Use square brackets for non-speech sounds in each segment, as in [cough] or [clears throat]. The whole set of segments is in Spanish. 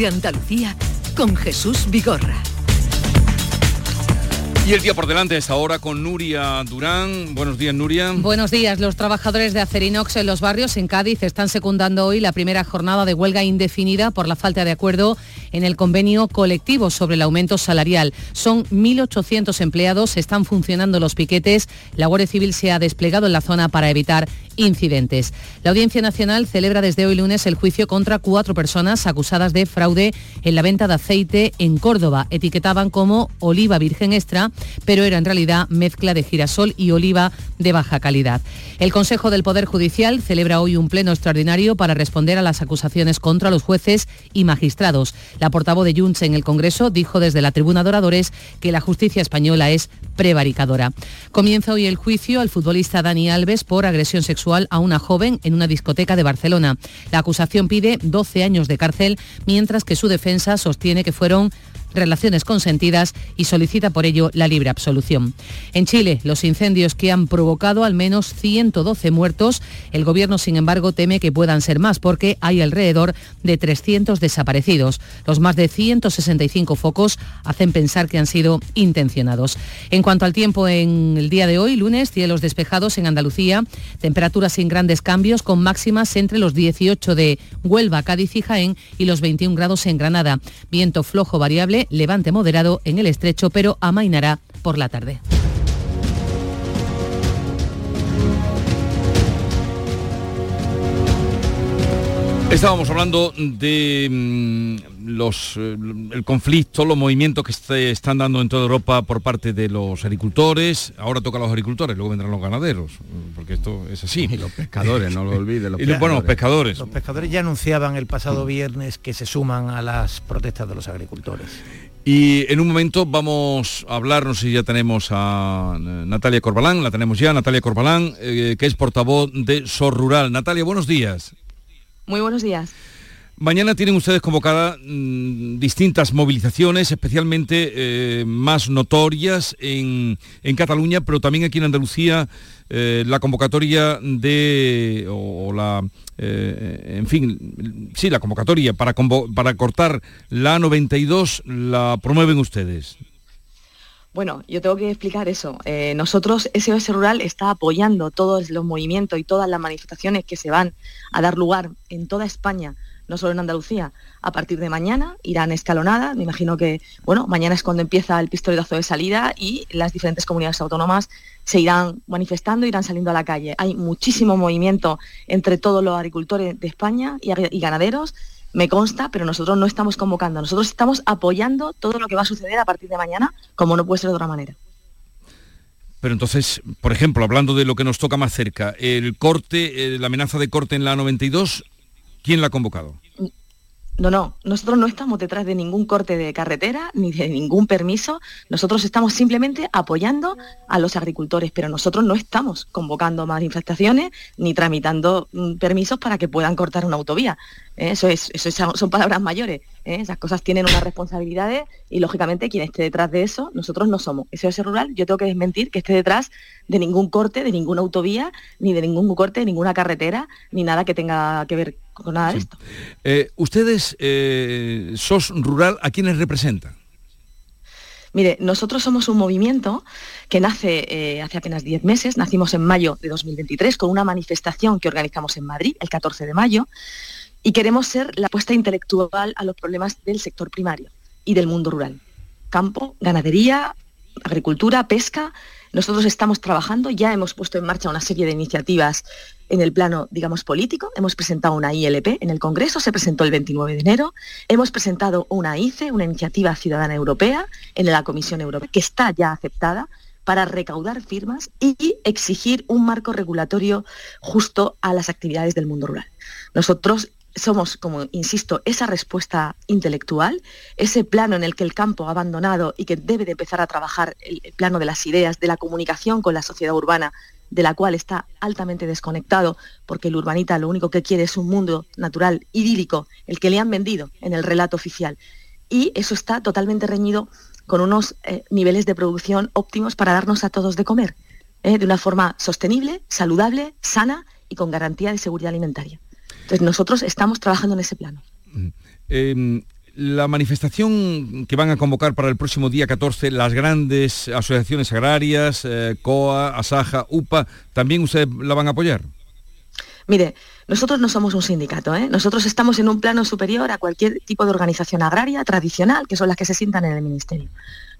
de Andalucía con Jesús Vigorra. Y el día por delante es ahora con Nuria Durán. Buenos días, Nuria. Buenos días. Los trabajadores de Acerinox en los barrios en Cádiz están secundando hoy la primera jornada de huelga indefinida por la falta de acuerdo en el convenio colectivo sobre el aumento salarial. Son 1.800 empleados, están funcionando los piquetes. La Guardia Civil se ha desplegado en la zona para evitar incidentes. La Audiencia Nacional celebra desde hoy lunes el juicio contra cuatro personas acusadas de fraude en la venta de aceite en Córdoba. Etiquetaban como oliva virgen extra, pero era en realidad mezcla de girasol y oliva de baja calidad. El Consejo del Poder Judicial celebra hoy un pleno extraordinario para responder a las acusaciones contra los jueces y magistrados. La portavoz de Junts en el Congreso dijo desde la tribuna de oradores que la justicia española es prevaricadora. Comienza hoy el juicio al futbolista Dani Alves por agresión sexual a una joven en una discoteca de Barcelona. La acusación pide 12 años de cárcel, mientras que su defensa sostiene que fueron relaciones consentidas y solicita por ello la libre absolución. En Chile, los incendios que han provocado al menos 112 muertos, el gobierno sin embargo teme que puedan ser más porque hay alrededor de 300 desaparecidos. Los más de 165 focos hacen pensar que han sido intencionados. En cuanto al tiempo en el día de hoy, lunes, cielos despejados en Andalucía, temperaturas sin grandes cambios con máximas entre los 18 de Huelva, Cádiz y Jaén y los 21 grados en Granada. Viento flojo variable levante moderado en el estrecho, pero amainará por la tarde. Estábamos hablando de mm, los, eh, el conflicto, los movimientos que se están dando en toda Europa por parte de los agricultores. Ahora toca a los agricultores, luego vendrán los ganaderos, porque esto es así. [laughs] Y los pescadores, no lo olvides. [laughs] y bueno, los pescadores. Los pescadores ya anunciaban el pasado viernes que se suman a las protestas de los agricultores. Y en un momento vamos a hablar, no sé si ya tenemos a Natalia Corbalán, la tenemos ya, Natalia Corbalán, eh, que es portavoz de SOR Rural. Natalia, buenos días. Muy buenos días. Mañana tienen ustedes convocadas mm, distintas movilizaciones, especialmente eh, más notorias en, Cataluña, pero también aquí en Andalucía, eh, la convocatoria de, o, la, eh, en fin, sí, la convocatoria para, para cortar la 92 la promueven ustedes. Bueno, yo tengo que explicar eso. nosotros, SOS Rural está apoyando todos los movimientos y todas las manifestaciones que se van a dar lugar en toda España no solo en Andalucía. A partir de mañana irán escalonadas. Me imagino que, bueno, mañana es cuando empieza el pistoletazo de salida y las diferentes comunidades autónomas se irán manifestando, irán saliendo a la calle. Hay muchísimo movimiento entre todos los agricultores de España y, y ganaderos. Me consta, pero nosotros no estamos convocando, nosotros estamos apoyando todo lo que va a suceder a partir de mañana, como no puede ser de otra manera. Pero entonces, por ejemplo, hablando de lo que nos toca más cerca, el corte, eh, la amenaza de corte en la 92, ¿quién la ha convocado? No, no, nosotros no estamos detrás de ningún corte de carretera ni de ningún permiso, nosotros estamos simplemente apoyando a los agricultores, pero nosotros no estamos convocando más infestaciones ni tramitando mm, permisos para que puedan cortar una autovía. ¿eh? Eso, es, eso son palabras mayores. ¿Eh? Esas cosas tienen unas responsabilidades y lógicamente quien esté detrás de eso, nosotros no somos. SOS Rural, yo tengo que desmentir que esté detrás de ningún corte, de ninguna autovía, ni de ningún corte de ninguna carretera, ni nada que tenga que ver con nada de esto. Eh, ustedes, SOS Rural, ¿a quiénes representan? Mire, nosotros somos un movimiento que nace hace apenas 10 meses, nacimos en mayo de 2023 con una manifestación que organizamos en Madrid el 14 de mayo, y queremos ser la apuesta intelectual a los problemas del sector primario y del mundo rural. Campo, ganadería, agricultura, pesca. Nosotros estamos trabajando, ya hemos puesto en marcha una serie de iniciativas en el plano, digamos, político. Hemos presentado una ILP en el Congreso, se presentó el 29 de enero. Hemos presentado una ICE, una iniciativa ciudadana europea, en la Comisión Europea, que está ya aceptada para recaudar firmas y exigir un marco regulatorio justo a las actividades del mundo rural. Nosotros somos, como insisto, esa respuesta intelectual, ese plano en el que el campo ha abandonado y que debe de empezar a trabajar el, plano de las ideas, de la comunicación con la sociedad urbana, de la cual está altamente desconectado, porque el urbanita lo único que quiere es un mundo natural, idílico, el que le han vendido en el relato oficial. Y eso está totalmente reñido con unos eh, niveles de producción óptimos para darnos a todos de comer, eh, de una forma sostenible, saludable, sana y con garantía de seguridad alimentaria. Entonces nosotros estamos trabajando en ese plano. Mm. Em, la manifestación que van a convocar para el próximo día 14, las grandes asociaciones agrarias, eh, COA, ASAJA, UPA, ¿también ustedes la van a apoyar? Mire, nosotros no somos un sindicato, ¿eh? nosotros estamos en un plano superior a cualquier tipo de organización agraria tradicional, que son las que se sientan en el Ministerio.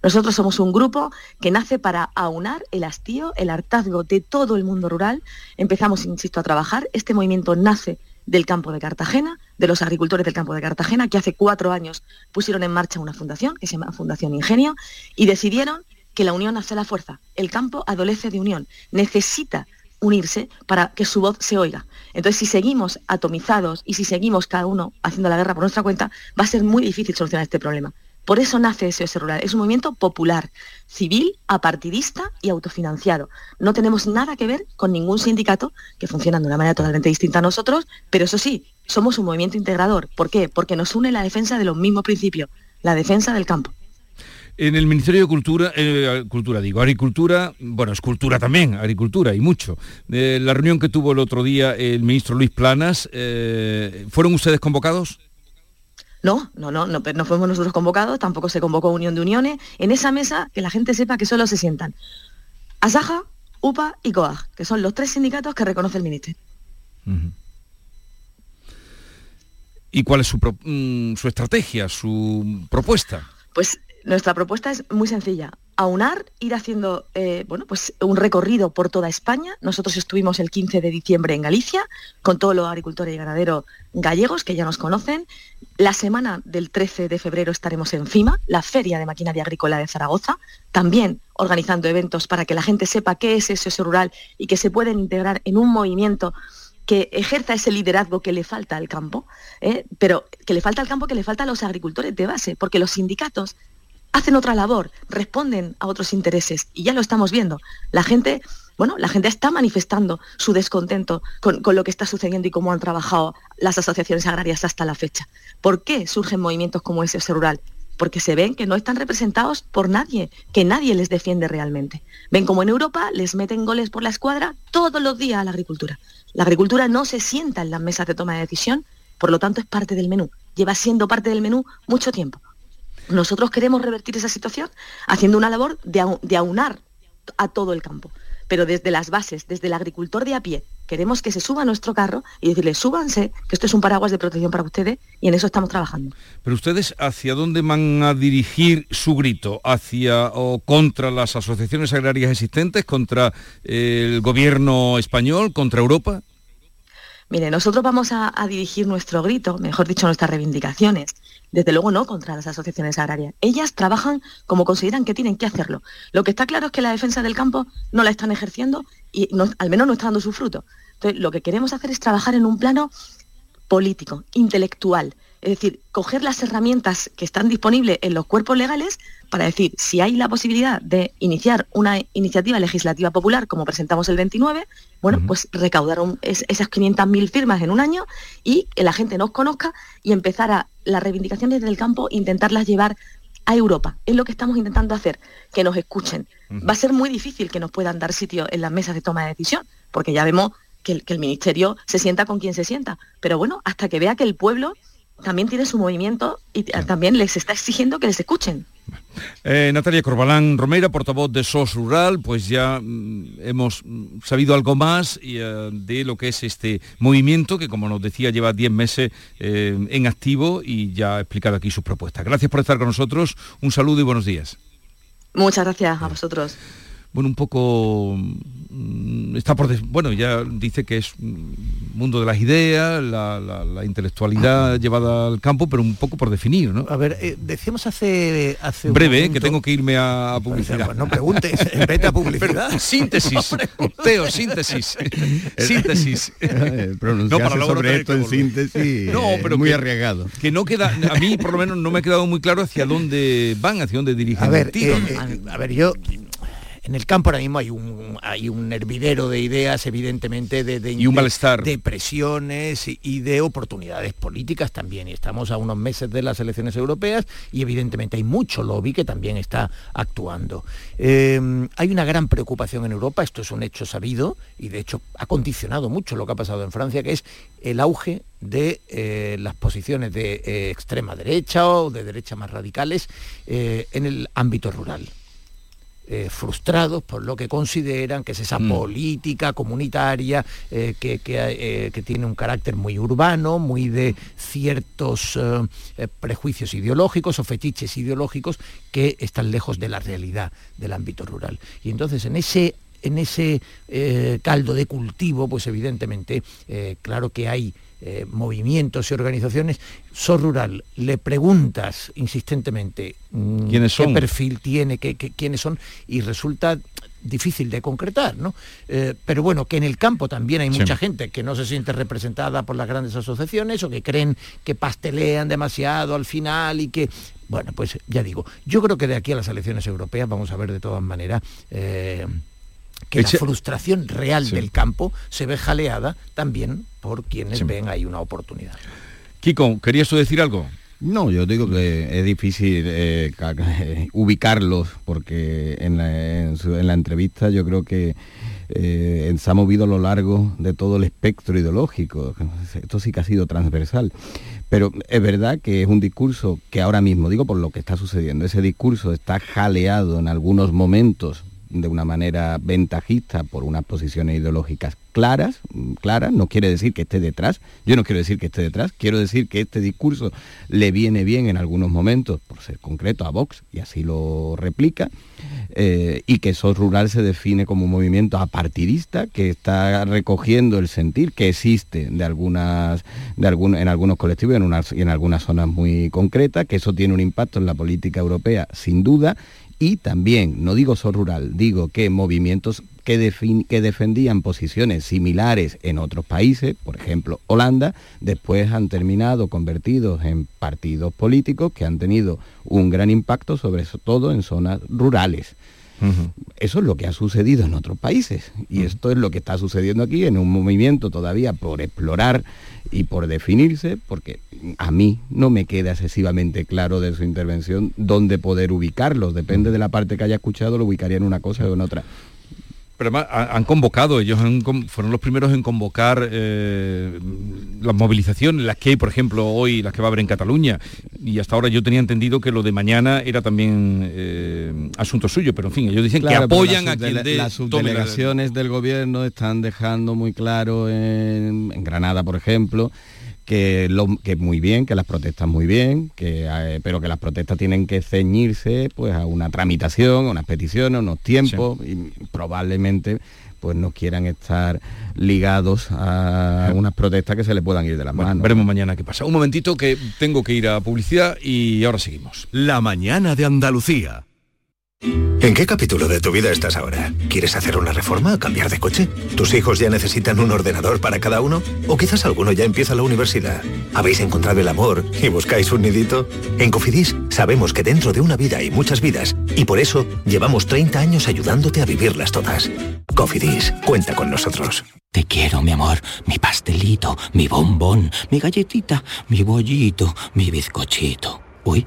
Nosotros somos un grupo que nace para aunar el hastío, el hartazgo de todo el mundo rural. Empezamos, insisto, a trabajar. Este movimiento nace del campo de Cartagena, de los agricultores del campo de Cartagena, que hace cuatro años pusieron en marcha una fundación, que se llama Fundación Ingenio, y decidieron que la unión hace la fuerza. El campo adolece de unión, necesita unirse para que su voz se oiga. Entonces, si seguimos atomizados y si seguimos cada uno haciendo la guerra por nuestra cuenta, va a ser muy difícil solucionar este problema. Por eso nace SOS Rural. Es un movimiento popular, civil, apartidista y autofinanciado. No tenemos nada que ver con ningún sindicato que funcionan de una manera totalmente distinta a nosotros, pero eso sí, somos un movimiento integrador. ¿Por qué? Porque nos une la defensa de los mismos principios, la defensa del campo. En el Ministerio de Cultura, eh, Cultura digo, Agricultura, bueno, es cultura también, agricultura y mucho. Eh, la reunión que tuvo el otro día el ministro Luis Planas, eh, ¿fueron ustedes convocados? No, no, no, no, no fuimos nosotros convocados, tampoco se convocó Unión de Uniones. En esa mesa, que la gente sepa que solo se sientan Asaja, UPA y COAG, que son los tres sindicatos que reconoce el Ministerio. ¿Y cuál es su, mm, su estrategia, su propuesta? Pues nuestra propuesta es muy sencilla. Aunar, ir haciendo eh, bueno, pues un recorrido por toda España. Nosotros estuvimos el 15 de diciembre en Galicia con todos los agricultores y ganaderos gallegos que ya nos conocen. La semana del 13 de febrero estaremos en FIMA, la Feria de Maquinaria Agrícola de Zaragoza, también organizando eventos para que la gente sepa qué es eso rural y que se pueden integrar en un movimiento que ejerza ese liderazgo que le falta al campo, ¿eh? pero que le falta al campo, que le falta a los agricultores de base, porque los sindicatos hacen otra labor, responden a otros intereses y ya lo estamos viendo. La gente, bueno, la gente está manifestando su descontento con, lo que está sucediendo y cómo han trabajado las asociaciones agrarias hasta la fecha. ¿Por qué surgen movimientos como ese rural? Porque se ven que no están representados por nadie, que nadie les defiende realmente. Ven como en Europa les meten goles por la escuadra todos los días a la agricultura. La agricultura no se sienta en las mesas de toma de decisión, por lo tanto es parte del menú. Lleva siendo parte del menú mucho tiempo. Nosotros queremos revertir esa situación haciendo una labor de, aunar a todo el campo, pero desde las bases, desde el agricultor de a pie. Queremos que se suba a nuestro carro y decirle, súbanse, que esto es un paraguas de protección para ustedes y en eso estamos trabajando. Pero ustedes, ¿hacia dónde van a dirigir su grito? ¿Hacia o contra las asociaciones agrarias existentes, contra el gobierno español, contra Europa? Mire, nosotros vamos a, dirigir nuestro grito, mejor dicho, nuestras reivindicaciones, desde luego no contra las asociaciones agrarias. Ellas trabajan como consideran que tienen que hacerlo. Lo que está claro es que la defensa del campo no la están ejerciendo y al menos no está dando su fruto. Entonces, lo que queremos hacer es trabajar en un plano político, intelectual, es decir, coger las herramientas que están disponibles en los cuerpos legales para decir si hay la posibilidad de iniciar una iniciativa legislativa popular como presentamos el 29, bueno, pues recaudar esas 500.000 firmas en un año y que la gente nos conozca y empezar a las reivindicaciones del campo, intentarlas llevar a Europa. Es lo que estamos intentando hacer, que nos escuchen. Va a ser muy difícil que nos puedan dar sitio en las mesas de toma de decisión, porque ya vemos que el, que el ministerio se sienta con quien se sienta. Pero bueno, hasta que vea que el pueblo también tiene su movimiento y también les está exigiendo que les escuchen. Eh, Natalia Corbalán Romera, portavoz de SOS Rural, pues ya mm, hemos sabido algo más eh, de lo que es este movimiento que, como nos decía, lleva 10 meses eh, en activo y ya ha explicado aquí sus propuestas. Gracias por estar con nosotros, un saludo y buenos días. Muchas gracias a vosotros bueno, un poco mm, está por bueno ya dice que es mundo de las ideas la, intelectualidad llevada al campo pero un poco por definir no a ver eh, decíamos hace hace breve que tengo que irme a, publicidad. pues no preguntes vete a [laughs] publicidad. síntesis [laughs] Teo síntesis [laughs] síntesis. No para sobre esto en síntesis no pero muy arriesgado. que no queda a mí por lo menos no me ha quedado muy claro hacia dónde van hacia dónde dirigen a ver, el tiro. Eh, eh, a ver yo en el campo ahora mismo hay un, hay un hervidero de ideas, evidentemente, de, de, y un malestar. de presiones y, de oportunidades políticas también. Y estamos a unos meses de las elecciones europeas y evidentemente hay mucho lobby que también está actuando. Eh, hay una gran preocupación en Europa, esto es un hecho sabido y de hecho ha condicionado mucho lo que ha pasado en Francia, que es el auge de eh, las posiciones de eh, extrema derecha o de derecha más radicales en el ámbito rural. Eh, frustrados por lo que consideran que es esa mm. política comunitaria eh, que, eh, que, tiene un carácter muy urbano, muy de ciertos prejuicios ideológicos o fetiches ideológicos que están lejos de la realidad del ámbito rural. Y entonces en ese en ese caldo de cultivo, pues evidentemente, claro que hay eh, movimientos y organizaciones, SOS Rural, le preguntas insistentemente mm, ¿Quiénes qué perfil tiene, qué, quiénes son, y resulta difícil de concretar, ¿no? Eh, pero bueno, que en el campo también hay mucha gente que no se siente representada por las grandes asociaciones o que creen que pastelean demasiado al final y que bueno, pues ya digo, yo creo que de aquí a las elecciones europeas vamos a ver de todas maneras eh, que la frustración real del campo se ve jaleada también por quienes ven ahí una oportunidad. Kiko, ¿querías tú decir algo? No, yo digo que es difícil eh, [laughs] ubicarlos porque en la, entrevista yo creo que eh, se ha movido a lo largo de todo el espectro ideológico. Esto sí que ha sido transversal. Pero es verdad que es un discurso que ahora mismo, digo por lo que está sucediendo, ese discurso está jaleado en algunos momentos de una manera ventajista por unas posiciones ideológicas claras, mm, claras, no quiere decir que esté detrás, yo no quiero decir que esté detrás, quiero decir que este discurso le viene bien en algunos momentos, por ser concreto, a Vox, y así lo replica, eh, y que SOS Rural se define como un movimiento apartidista que está recogiendo el sentir que existe de algunas, de en algunos colectivos en, y en algunas zonas muy concretas, que eso tiene un impacto en la política europea, sin duda, y también, no digo solo rural, digo que movimientos que, que, defendían posiciones similares en otros países, por ejemplo Holanda, después han terminado convertidos en partidos políticos que han tenido un gran impacto, sobre todo en zonas rurales. Eso es lo que ha sucedido en otros países y esto es lo que está sucediendo aquí en un movimiento todavía por explorar y por definirse, porque a mí no me queda excesivamente claro de su intervención dónde poder ubicarlos. Depende de la parte que haya escuchado, lo ubicaría en una cosa o en otra. Pero además han convocado, ellos fueron los primeros en convocar eh, las movilizaciones, las que hay, por ejemplo, hoy, las que va a haber en Cataluña. Y hasta ahora yo tenía entendido que lo de mañana era también eh, asunto suyo, pero en fin, ellos dicen que apoyan a quien de, Las subdelegaciones del gobierno están dejando muy claro en Granada, por ejemplo, que, lo, que muy bien, que las protestas muy bien, que, eh, pero que las protestas tienen que ceñirse pues, a una tramitación, a unas peticiones, a unos tiempos, y probablemente pues no quieran estar ligados a unas protestas que se le puedan ir de las manos. Veremos mañana qué pasa. Un momentito que tengo que ir a publicidad y ahora seguimos. La mañana de Andalucía. ¿En qué capítulo de tu vida estás ahora? ¿Quieres hacer una reforma o cambiar de coche? ¿Tus hijos ya necesitan un ordenador para cada uno? ¿O quizás alguno ya empieza la universidad? ¿Habéis encontrado el amor y buscáis un nidito? En Cofidis sabemos que dentro de una vida hay muchas vidas y por eso llevamos 30 años ayudándote a vivirlas todas. Cofidis, cuenta con nosotros. Te quiero, mi amor, mi pastelito, mi bombón, mi galletita, mi bollito, mi bizcochito. Uy.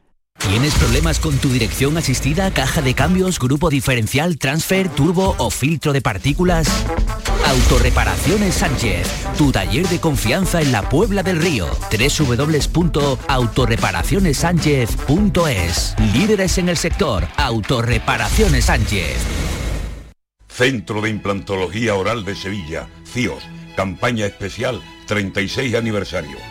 ¿Tienes problemas con tu dirección asistida, caja de cambios, grupo diferencial, transfer, turbo o filtro de partículas? Autorreparaciones Sánchez, tu taller de confianza en la Puebla del Río. www.autorreparacionessánchez.es. Líderes en el sector, Autorreparaciones Sánchez. Centro de Implantología Oral de Sevilla, CIOS, campaña especial 36 aniversario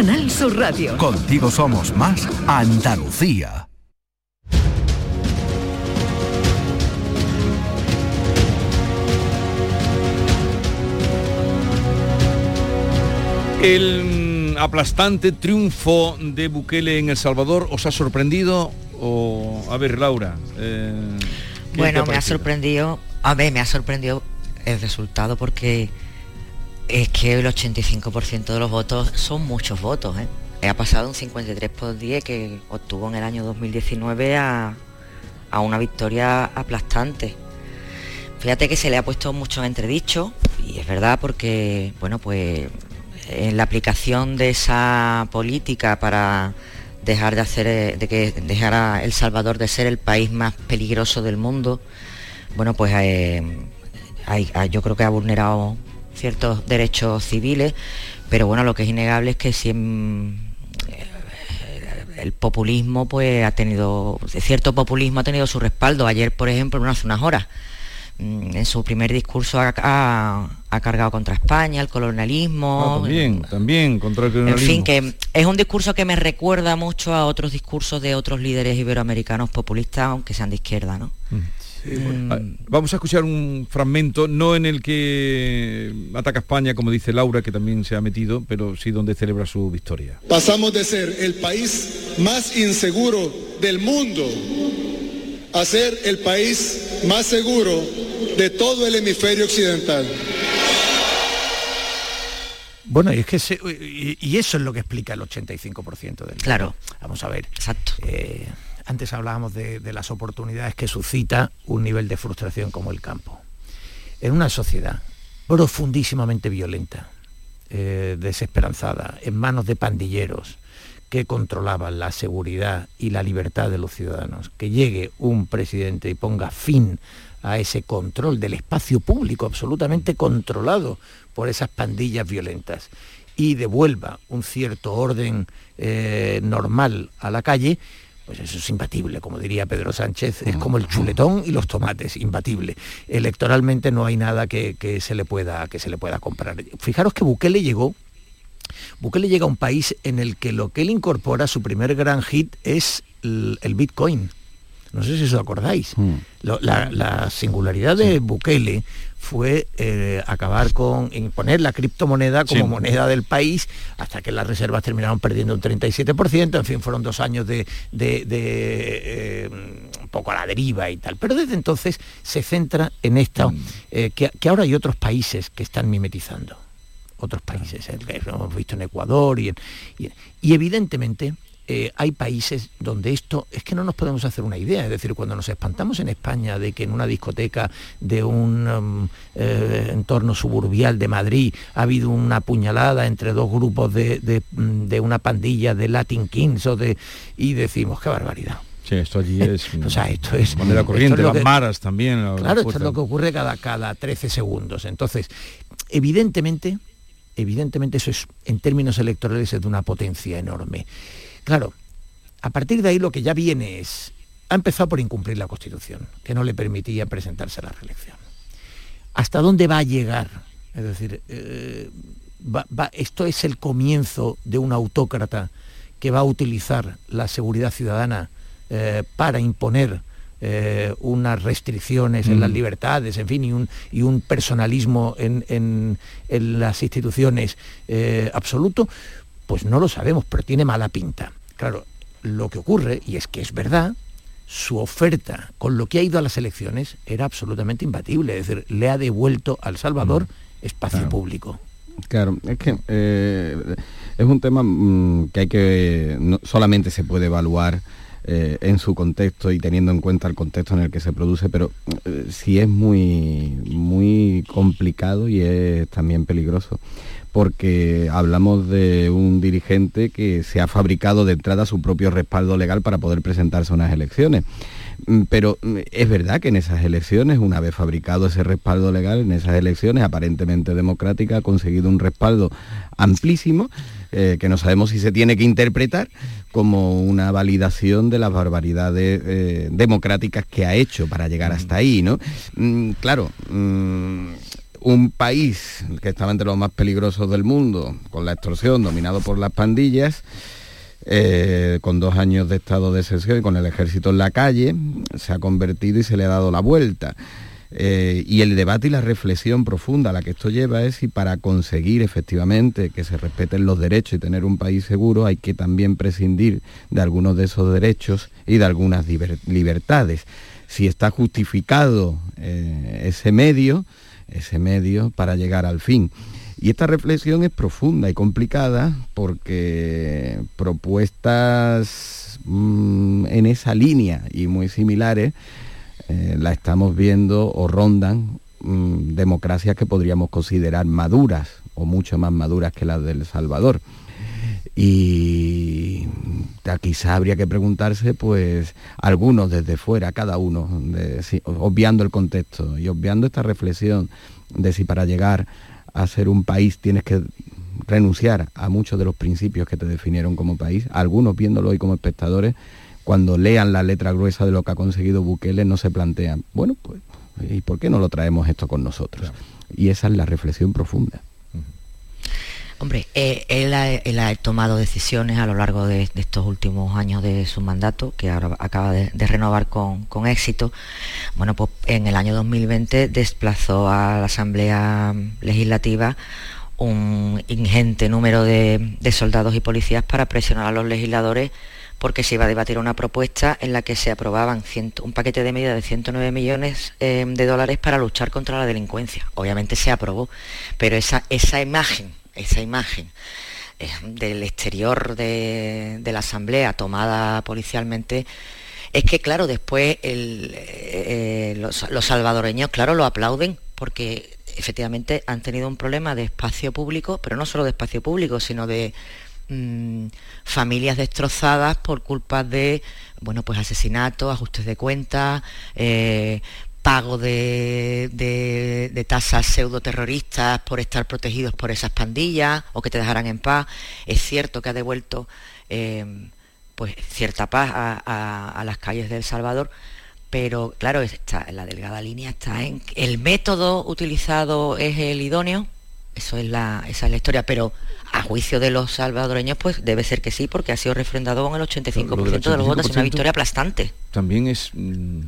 Canal Sur Radio. Contigo somos más Andalucía. El mm, aplastante triunfo de Bukele en El Salvador os ha sorprendido o a ver Laura eh, ¿qué te Bueno, me ha sorprendido, a ver, me ha sorprendido el resultado porque es que el 85% de los votos son muchos votos. ¿eh? Ha pasado un 53 por 10 que obtuvo en el año 2019 a, una victoria aplastante. Fíjate que se le ha puesto mucho en entredicho y es verdad porque, bueno, pues en la aplicación de esa política para dejar de hacer, eh, de que dejara El Salvador de ser el país más peligroso del mundo, bueno, pues eh, yo creo que ha vulnerado ciertos derechos civiles, pero bueno, lo que es innegable es que si en- el populismo pues ha tenido, cierto populismo ha tenido su respaldo. Ayer, por ejemplo, bueno, hace unas horas, mm, en su primer discurso ha, ha- ha cargado contra España, el colonialismo. Ah, también también contra el En colonialismo. fin, que es un discurso que me recuerda mucho a otros discursos de otros líderes iberoamericanos populistas, aunque sean de izquierda, ¿no? Ah, Vamos a escuchar un fragmento, no en el que ataca España, como dice Laura, que también se ha metido, pero sí donde celebra su victoria. Pasamos de ser el país más inseguro del mundo a ser el país más seguro de todo el hemisferio occidental. Bueno, y es que se- y, y eso es lo que explica el 85% del Claro. Vamos a ver. Exacto. Eh, antes hablábamos de, las oportunidades que suscita un nivel de frustración como el campo. En una sociedad profundísimamente violenta, eh, desesperanzada, en manos de pandilleros que controlaban la seguridad y la libertad de los ciudadanos, que llegue un presidente y ponga fin a ese control del espacio público absolutamente controlado por esas pandillas violentas y devuelva un cierto orden eh, normal a la calle, pues eso es imbatible, como diría Pedro Sánchez, es como el chuletón y los tomates, imbatible. Electoralmente no hay nada que, que se, le pueda, que se le pueda comprar. Fijaros que Bukele llegó Bukele llega a un país en el que lo que él incorpora, su primer gran hit, es el, el Bitcoin. No sé si os acordáis. Lo- la, la singularidad de Bukele fue eh, acabar con imponer la criptomoneda como Sí. moneda del país hasta que las reservas terminaron perdiendo un 37%. En fin, fueron dos años de, de- de, eh, un poco a la deriva y tal. Pero desde entonces se centra en esta, eh, que, que ahora hay otros países que están mimetizando otros países, lo hemos visto en Ecuador y, en- y- y evidentemente eh, hay países donde esto es que no nos podemos hacer una idea, es decir, cuando nos espantamos en España de que en una discoteca de un um, eh, entorno suburbial de Madrid ha habido una puñalada entre dos grupos de, de, mm, de una pandilla de Latin Kings o de y decimos qué barbaridad. Sí, esto allí [laughs] es O sea, esto es manera corriente, las maras también. la- la Claro, esto es lo que ocurre cada, cada 13 segundos. Entonces, evidentemente, evidentemente eso es, en términos electorales, es de una potencia enorme. Claro, a partir de ahí lo que ya viene es, ha empezado por incumplir la Constitución, que no le permitía presentarse a la reelección. ¿Hasta dónde va a llegar? Es decir, eh, va- va- esto es el comienzo de un autócrata que va a utilizar la seguridad ciudadana eh, para imponer eh, unas restricciones en las Mm. libertades, en fin, y un, y un personalismo en, en- en las instituciones eh, absoluto, pues no lo sabemos, pero tiene mala pinta. Claro, lo que ocurre, y es que es verdad, su oferta con lo que ha ido a las elecciones era absolutamente imbatible, es decir, le ha devuelto al Salvador espacio público. Claro, es que eh, es un tema mm, que hay que no solamente se puede evaluar eh, en su contexto y teniendo en cuenta el contexto en el que se produce, pero eh, sí es muy muy complicado y es también peligroso porque hablamos de un dirigente que se ha fabricado de entrada su propio respaldo legal para poder presentarse a unas elecciones. Mm, Pero mm, es verdad que en esas elecciones, una vez fabricado ese respaldo legal, en esas elecciones aparentemente democráticas, ha conseguido un respaldo amplísimo, eh, que no sabemos si se tiene que interpretar como una validación de las barbaridades eh, democráticas que ha hecho para llegar hasta ahí, ¿no? Mm, claro, mm, un país que estaba entre los más peligrosos del mundo, con la extorsión, dominado por las pandillas, eh, con dos años de estado de excepción y con el ejército en la calle, se ha convertido y se le ha dado la vuelta. Eh, y el debate y la reflexión profunda a la que esto lleva es si para conseguir efectivamente que se respeten los derechos y tener un país seguro hay que también prescindir de algunos de esos derechos y de algunas liber- libertades. Si está justificado eh, ese medio, ese medio para llegar al fin. Y esta reflexión es profunda y complicada porque propuestas mm, en esa línea y muy similares eh, la estamos viendo o rondan mm, democracias que podríamos considerar maduras o mucho más maduras que las del Salvador. Y quizá habría que preguntarse, pues, algunos desde fuera, cada uno, obviando el contexto y obviando esta reflexión de si para llegar a ser un país tienes que renunciar a muchos de los principios que te definieron como país, algunos viéndolo hoy como espectadores, cuando lean la letra gruesa de lo que ha conseguido Bukele, no se plantean, bueno, pues, ¿y por qué no lo traemos esto con nosotros? Y esa es la reflexión profunda. Hombre, eh, él, ha, él ha tomado decisiones a lo largo de, de estos últimos años de su mandato, que ahora acaba de, de renovar con, con éxito. Bueno, pues en el año 2020 desplazó a la Asamblea Legislativa un ingente número de, de soldados y policías para presionar a los legisladores porque se iba a debatir una propuesta en la que se aprobaban un paquete de medidas de 109 millones eh, de dólares para luchar contra la delincuencia. Obviamente se aprobó, pero esa, esa imagen, esa imagen eh, del exterior de, la Asamblea tomada policialmente, es que claro, después eh, los, los salvadoreños, claro, lo aplauden porque efectivamente han tenido un problema de espacio público, pero no solo de espacio público, sino de mm, familias destrozadas por culpa de bueno pues asesinatos, ajustes de cuentas, eh, pago de, de- de tasas pseudoterroristas por estar protegidos por esas pandillas o que te dejaran en paz. Es cierto que ha devuelto eh, pues cierta paz a, a- a las calles de El Salvador, pero claro, está, la delgada línea está en el método utilizado es el idóneo, eso es la, esa es la historia, pero a juicio de los salvadoreños, pues debe ser que sí, porque ha sido refrendado con el 85% Lo del de los votos, es una 85% victoria aplastante. También es mm,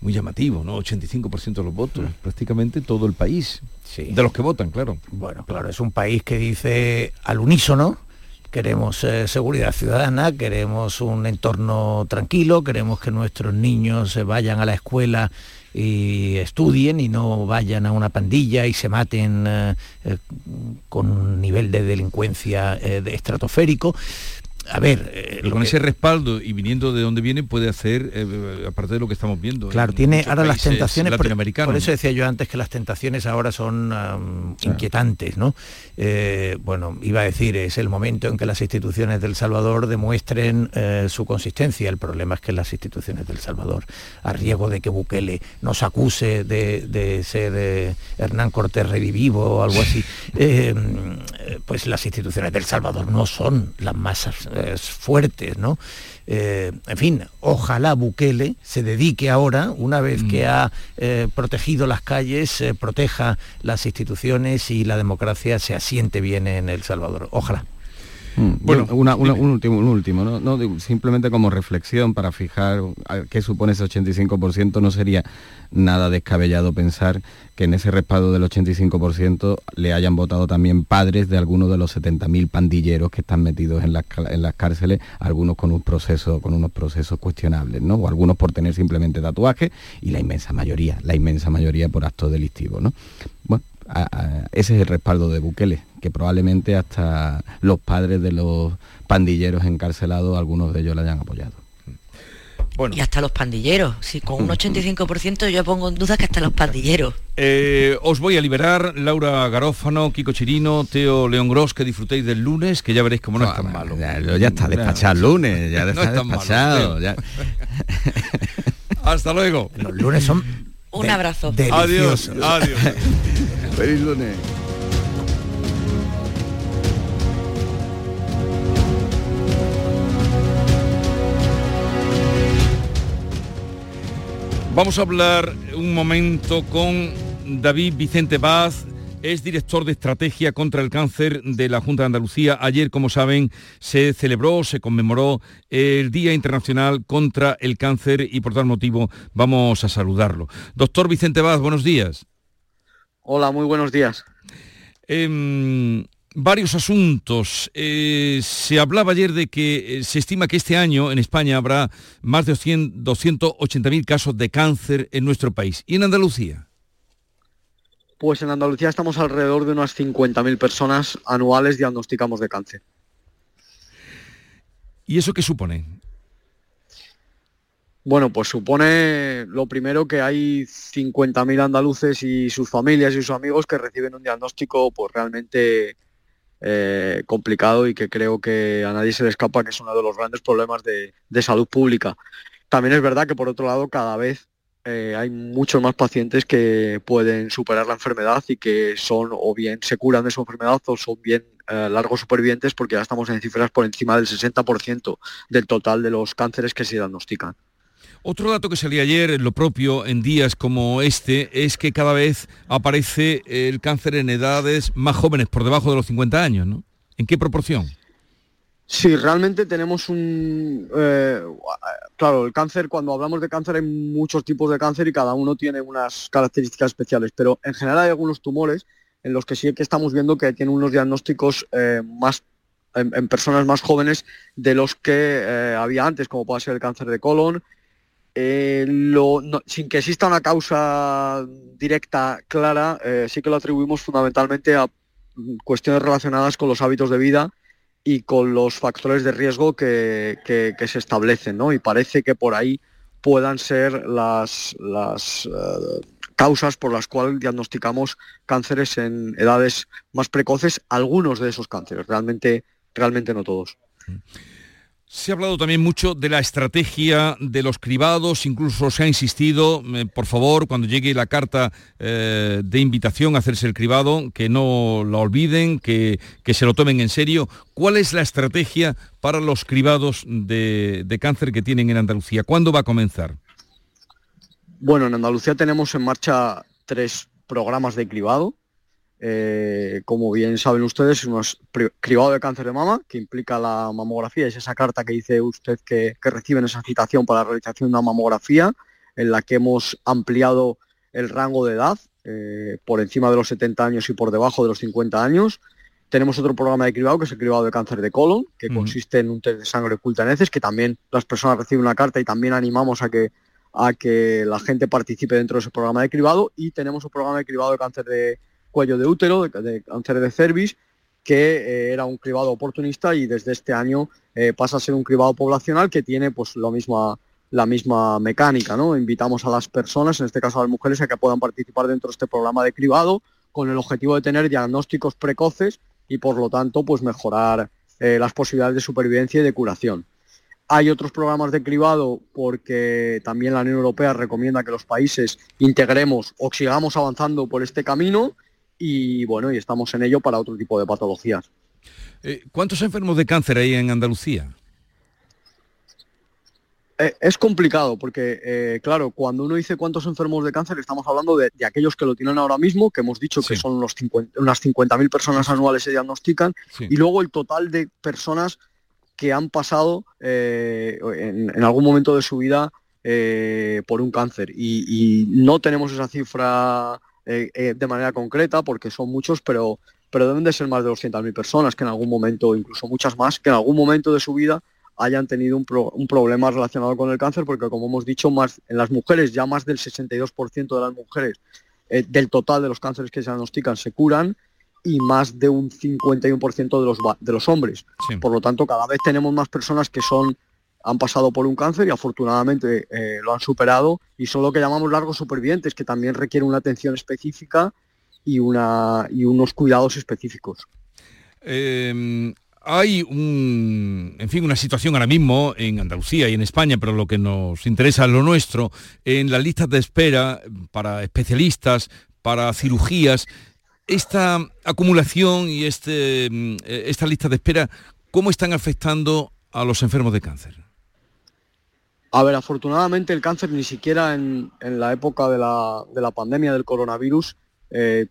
muy llamativo, ¿no? 85% de los votos, prácticamente todo el país. De los que votan, claro. Bueno, claro, es un país que dice al unísono, queremos eh, seguridad ciudadana, queremos un entorno tranquilo, queremos que nuestros niños se vayan a la escuela y estudien y no vayan a una pandilla y se maten eh, eh, con un nivel de delincuencia eh, de estratosférico. A ver, eh, lo con que- ese respaldo y viniendo de donde viene puede hacer, eh, aparte de lo que estamos viendo. Claro, en tiene ahora las tentaciones, por, latinoamericanos. por eso decía yo antes que las tentaciones ahora son inquietantes, ¿no? Eh, bueno, iba a decir, es el momento en que las instituciones del Salvador demuestren eh, su consistencia. El problema es que las instituciones del Salvador, a riesgo de que Bukele nos acuse de, de ser eh, Hernán Cortés revivivo o algo así, [laughs] eh, pues las instituciones del Salvador no son las más eh, fuertes, ¿no? Eh, en fin, ojalá Bukele se dedique ahora, una vez que ha eh, protegido las calles, eh, proteja las instituciones y la democracia se asiente bien en El Salvador. Ojalá. Mm, bueno, un último, un último ¿no? simplemente como reflexión para fijar qué supone ese 85%, no sería nada descabellado pensar que en ese respaldo del 85% le hayan votado también padres de algunos de los 70.000 pandilleros que están metidos en las, en las cárceles, algunos con un proceso, con unos procesos cuestionables, ¿no? O algunos por tener simplemente tatuajes y la inmensa mayoría, la inmensa mayoría por actos delictivos, ¿no? Bueno, ese es el respaldo de Bukele, que probablemente hasta los padres de los pandilleros encarcelados, algunos de ellos le hayan apoyado. Y hasta los pandilleros. Sí, con un 85% yo pongo en duda que hasta los pandilleros. Eh, os voy a liberar, Laura Garófano, Kiko Chirino, Teo León Gros, que disfrutéis del lunes, que ya veréis cómo no es tan malo. Ya, está despachado el lunes, ya [laughs] está despachado. [laughs] Hasta luego. Los lunes son... Un abrazo. Adiós. Adiós. [laughs] Feliz lunes. Vamos a hablar un momento con David Vicente Paz, es director de estrategia contra el cáncer de la Junta de Andalucía. Ayer, como saben, se celebró, se conmemoró el Día Internacional contra el Cáncer y por tal motivo vamos a saludarlo. Doctor Vicente Paz, buenos días. Hola, muy buenos días. Em, varios asuntos. Eh, se hablaba ayer de que eh, se estima que este año en España habrá más de 280.000 casos de cáncer en nuestro país. ¿Y en Andalucía? Pues en Andalucía estamos alrededor de unas 50.000 personas anuales diagnosticamos de cáncer. ¿Y eso qué supone? Bueno, pues supone lo primero que hay 50.000 andaluces y sus familias y sus amigos que reciben un diagnóstico pues realmente eh, complicado y que creo que a nadie se le escapa que es uno de los grandes problemas de, salud pública. También es verdad que por otro lado cada vez eh, hay muchos más pacientes que pueden superar la enfermedad y que son o bien se curan de su enfermedad o son bien eh, largos supervivientes porque ya estamos en cifras por encima del 60% del total de los cánceres que se diagnostican. Otro dato que salía ayer, lo propio en días como este, es que cada vez aparece el cáncer en edades más jóvenes, por debajo de los 50 años, ¿no? ¿En qué proporción? Sí, realmente tenemos un... Eh, claro, el cáncer, cuando hablamos de cáncer hay muchos tipos de cáncer y cada uno tiene unas características especiales, pero en general hay algunos tumores en los que sí que estamos viendo que tienen unos diagnósticos eh, más en, personas más jóvenes de los que eh, había antes, como puede ser el cáncer de colon, eh, sin que exista una causa directa clara, eh, sí que lo atribuimos fundamentalmente a cuestiones relacionadas con los hábitos de vida y con los factores de riesgo que, se establecen, Y parece que por ahí puedan ser las, las eh, causas por las cuales diagnosticamos cánceres en edades más precoces, algunos de esos cánceres, realmente, realmente no todos. Mm. Se ha hablado también mucho de la estrategia de los cribados, incluso se ha insistido, eh, por favor, cuando llegue la carta eh, de invitación a hacerse el cribado, que no la olviden, que, se lo tomen en serio. ¿Cuál es la estrategia para los cribados de, de cáncer que tienen en Andalucía? ¿Cuándo va a comenzar? Bueno, en Andalucía tenemos en marcha tres programas de cribado. Eh, como bien saben ustedes, es cribado de cáncer de mama, que implica la mamografía, es esa carta que dice usted que, reciben esa citación para la realización de una mamografía, en la que hemos ampliado el rango de edad eh, por encima de los 70 años y por debajo de los 50 años. Tenemos otro programa de cribado que es el cribado de cáncer de colon, que consiste en un test de sangre oculta en heces, que también las personas reciben una carta y también animamos a que, a que la gente participe dentro de ese programa de cribado. Y tenemos un programa de cribado de cáncer de cuello de útero, de, cáncer de cervix, que eh, era un cribado oportunista y desde este año eh, pasa a ser un cribado poblacional que tiene pues lo misma, la misma mecánica. ¿no? Invitamos a las personas, en este caso a las mujeres, a que puedan participar dentro de este programa de cribado con el objetivo de tener diagnósticos precoces y por lo tanto pues mejorar eh, las posibilidades de supervivencia y de curación. Hay otros programas de cribado porque también la Unión Europea recomienda que los países integremos o sigamos avanzando por este camino y bueno, y estamos en ello para otro tipo de patologías. Eh, ¿Cuántos enfermos de cáncer hay en Andalucía? Eh, es complicado porque, eh, claro, cuando uno dice cuántos enfermos de cáncer, estamos hablando de, aquellos que lo tienen ahora mismo, que hemos dicho que son los 50, unas 50.000 personas anuales se diagnostican, y luego el total de personas que han pasado en, algún momento de su vida por un cáncer. Y, no tenemos esa cifra de manera concreta porque son muchos, pero, pero deben de ser más de 200.000 personas que en algún momento, incluso muchas más, que en algún momento de su vida hayan tenido un, problema relacionado con el cáncer, porque como hemos dicho, más en las mujeres ya más del 62% de las mujeres eh, del total de los cánceres que se diagnostican se curan y más de un 51% de los, de los hombres. Por lo tanto, cada vez tenemos más personas que son han pasado por un cáncer y afortunadamente eh, lo han superado y son lo que llamamos largos supervivientes, que también requieren una atención específica y, unos cuidados específicos. Em, hay un, en fin, una situación ahora mismo en Andalucía y en España, pero lo que nos interesa es lo nuestro, en las listas de espera para especialistas, para cirugías, esta acumulación y este, mm, esta lista de espera, ¿cómo están afectando a los enfermos de cáncer? A ver, afortunadamente el cáncer ni siquiera en, la época de la, pandemia del coronavirus eh,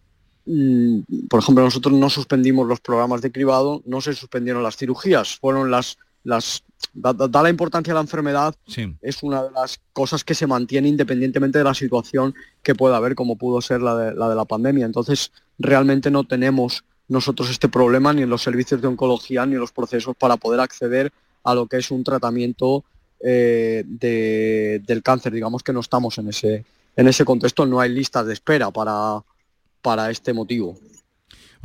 Mm, por ejemplo, nosotros no suspendimos los programas de cribado, no se suspendieron las cirugías, fueron las, las da, la importancia a la enfermedad, es una de las cosas que se mantiene independientemente de la situación que pueda haber, como pudo ser la de la, de la pandemia. Entonces, realmente no tenemos nosotros este problema ni en los servicios de oncología ni en los procesos para poder acceder a lo que es un tratamiento eh, del cáncer. Digamos que no estamos en ese, en ese contexto, no hay listas de espera para, para este motivo.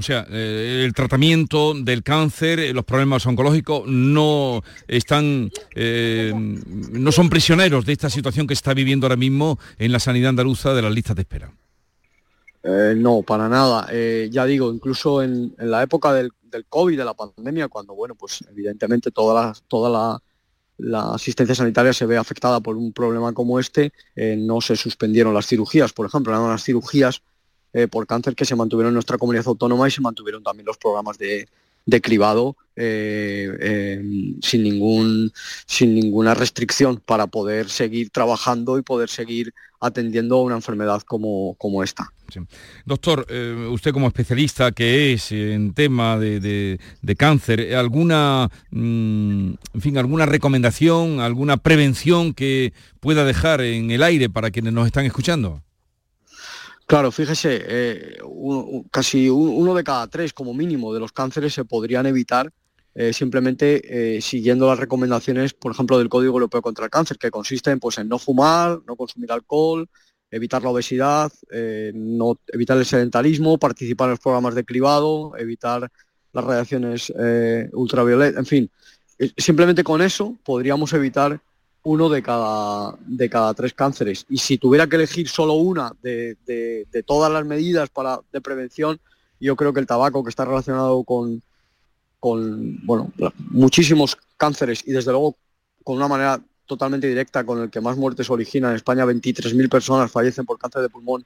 O sea, eh, el tratamiento del cáncer, eh, los problemas oncológicos no están, eh, no son prisioneros de esta situación que está viviendo ahora mismo en la sanidad andaluza de las listas de espera. no, para nada. ya digo, incluso en, la época del, COVID, de la pandemia, cuando, bueno, pues evidentemente toda la, toda la, asistencia sanitaria se ve afectada por un problema como este, no se suspendieron las cirugías, por ejemplo, eran las cirugías eh, por cáncer que se mantuvieron en nuestra comunidad autónoma y se mantuvieron también los programas de, cribado eh, eh, sin, ningún, sin ninguna restricción para poder seguir trabajando y poder seguir atendiendo a una enfermedad como, como esta. Doctor, usted como especialista que es en tema de, cáncer, ¿alguna, mm, en fin, alguna recomendación, alguna prevención que pueda dejar en el aire para quienes nos están escuchando? Claro, fíjese, eh, casi uno de cada tres como mínimo de los cánceres se podrían evitar eh, simplemente eh, siguiendo las recomendaciones, por ejemplo, del Código Europeo contra el Cáncer, que consisten pues, en no fumar, no consumir alcohol, evitar la obesidad, no, evitar el sedentarismo, participar en los programas de cribado, evitar las radiaciones ultravioletas, en fin. Simplemente con eso podríamos evitar uno de cada, de cada tres cánceres. Y si tuviera que elegir solo una de, todas las medidas para, de prevención, yo creo que el tabaco, que está relacionado con, con bueno, muchísimos cánceres y desde luego con una manera totalmente directa con el que más muertes origina en España, 23.000 personas fallecen por cáncer de pulmón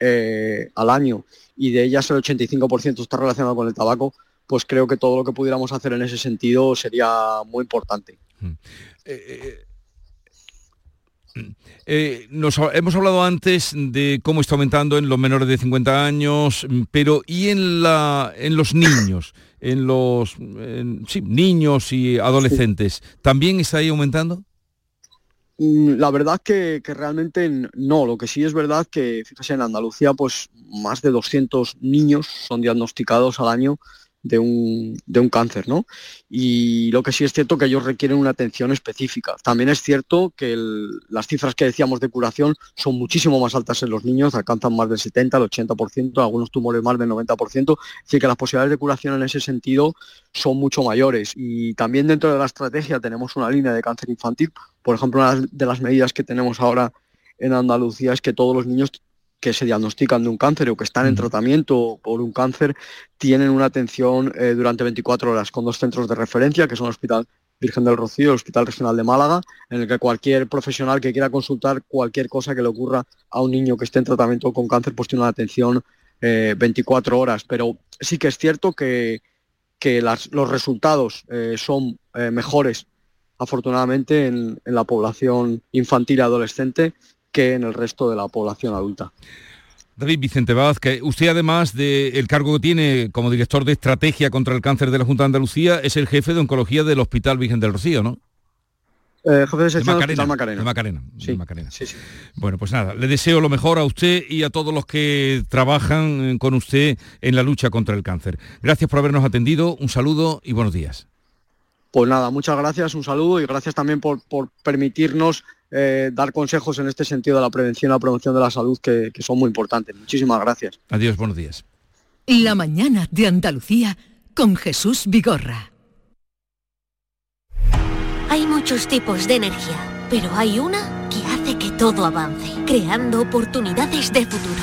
eh, al año y de ellas el 85% está relacionado con el tabaco, pues creo que todo lo que pudiéramos hacer en ese sentido sería muy importante. Mm. Eh, eh, eh, nos, hemos hablado antes de cómo está aumentando en los menores de 50 años, pero ¿y en, la, en los niños? En los niños y adolescentes, ¿también está ahí aumentando? Mm, la verdad que, que, realmente no, lo que sí es verdad que, fíjese, en Andalucía pues más de 200 niños son diagnosticados al año de un, de un cáncer, ¿no? Y lo que sí es cierto que ellos requieren una atención específica. También es cierto que las cifras que decíamos de curación son muchísimo más altas en los niños, alcanzan más del 70, el 80%, algunos tumores más del 90%, así que las posibilidades de curación en ese sentido son mucho mayores. Y también dentro de la estrategia tenemos una línea de cáncer infantil. Por ejemplo, una de las medidas que tenemos ahora en Andalucía es que todos los niños que se diagnostican de un cáncer o que están en tratamiento por un cáncer tienen una atención eh, durante 24 horas con dos centros de referencia, que son el Hospital Virgen del Rocío y el Hospital Regional de Málaga, en el que cualquier profesional que quiera consultar cualquier cosa que le ocurra a un niño que esté en tratamiento con cáncer, pues tiene una atención 24 eh, horas. Pero sí que es cierto que, que los resultados eh, son mejores afortunadamente, en, en la población infantil y adolescente que en el resto de la población adulta. David Vicente Vázquez, usted además del cargo que tiene como director de estrategia contra el cáncer de la Junta de Andalucía, es el jefe de oncología del Hospital Virgen del Rocío, ¿no? Eh, jefe de De sección del Macarena, Hospital Macarena. de Macarena, de Sí, Macarena. sí, sí. Bueno, pues nada, le deseo lo mejor a usted y a todos los que trabajan eh, con usted en la lucha contra el cáncer. Gracias por habernos atendido, un saludo y buenos días. Pues nada, muchas gracias, un saludo y gracias también por, por permitirnos eh, dar consejos en este sentido de la prevención y la promoción de la salud que, que son muy importantes. Muchísimas gracias. Adiós, buenos días. La mañana de Andalucía con Jesús Vigorra. Hay muchos tipos de energía, pero hay una que hace que todo avance, creando oportunidades de futuro,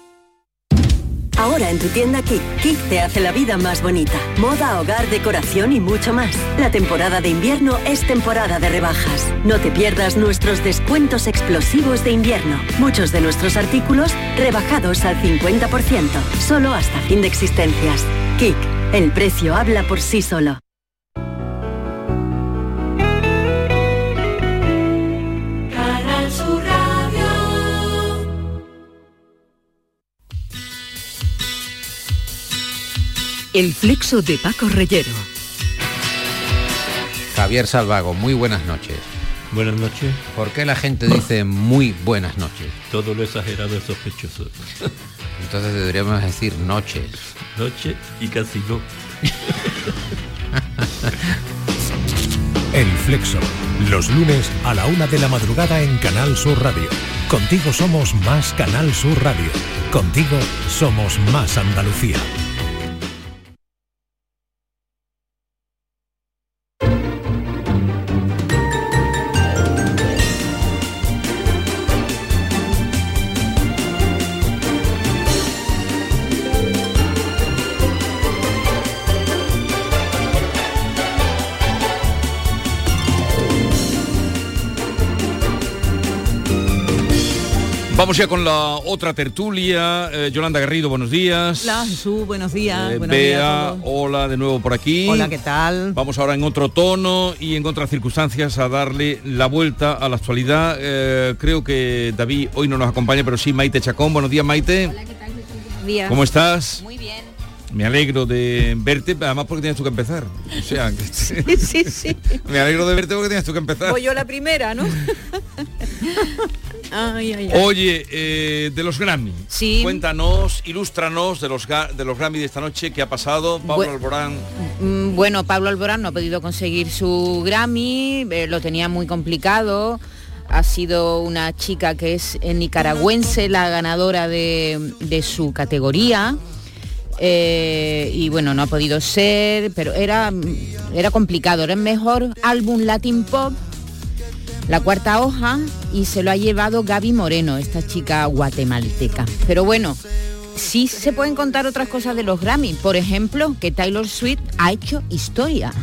Ahora en tu tienda Kik, Kik te hace la vida más bonita. Moda, hogar, decoración y mucho más. La temporada de invierno es temporada de rebajas. No te pierdas nuestros descuentos explosivos de invierno. Muchos de nuestros artículos rebajados al 50%, solo hasta fin de existencias. Kik, el precio habla por sí solo. El flexo de Paco Reyero. Javier Salvago, muy buenas noches. Buenas noches. ¿Por qué la gente dice muy buenas noches? Todo lo exagerado es sospechoso. [laughs] Entonces deberíamos decir noches. Noche y casi no. El Flexo. Los lunes a la una de la madrugada en Canal Sur Radio. Contigo somos más Canal Sur Radio. Contigo somos más Andalucía. Vamos ya con la otra tertulia. Eh, Yolanda Garrido, buenos días. Hola Jesús, buenos días. Eh, buenos días a Bea, todos. hola de nuevo por aquí. Hola, ¿qué tal? Vamos ahora en otro tono y en otras circunstancias a darle la vuelta a la actualidad. Eh, creo que David hoy no nos acompaña, pero sí Maite Chacón. Buenos días, Maite. Días. ¿Cómo estás? Muy bien. Me alegro de verte, además porque tienes tú que empezar. O sea, que- [laughs] Sí, [laughs] sí, sí. me alegro de verte porque tienes tú que empezar. Voy yo la primera, ¿no? [laughs] ay, ay, ay. Oye, eh, de los Grammy. Sí. Cuéntanos, ilústranos de los, de los Grammy de esta noche, ¿qué ha pasado? Pablo Bu- Alborán. Mm, Bueno, Pablo Alborán no ha podido conseguir su Grammy, eh, lo tenía muy complicado. Ha sido una chica que es eh, nicaragüense, la ganadora de, de su categoría. Eh, y bueno, no ha podido ser, pero era, era complicado. Era el mejor álbum Latin Pop, la cuarta hoja, y se lo ha llevado Gaby Moreno, esta chica guatemalteca. Pero bueno, sí se pueden contar otras cosas de los Grammy. Por ejemplo, que Taylor Swift ha hecho historia.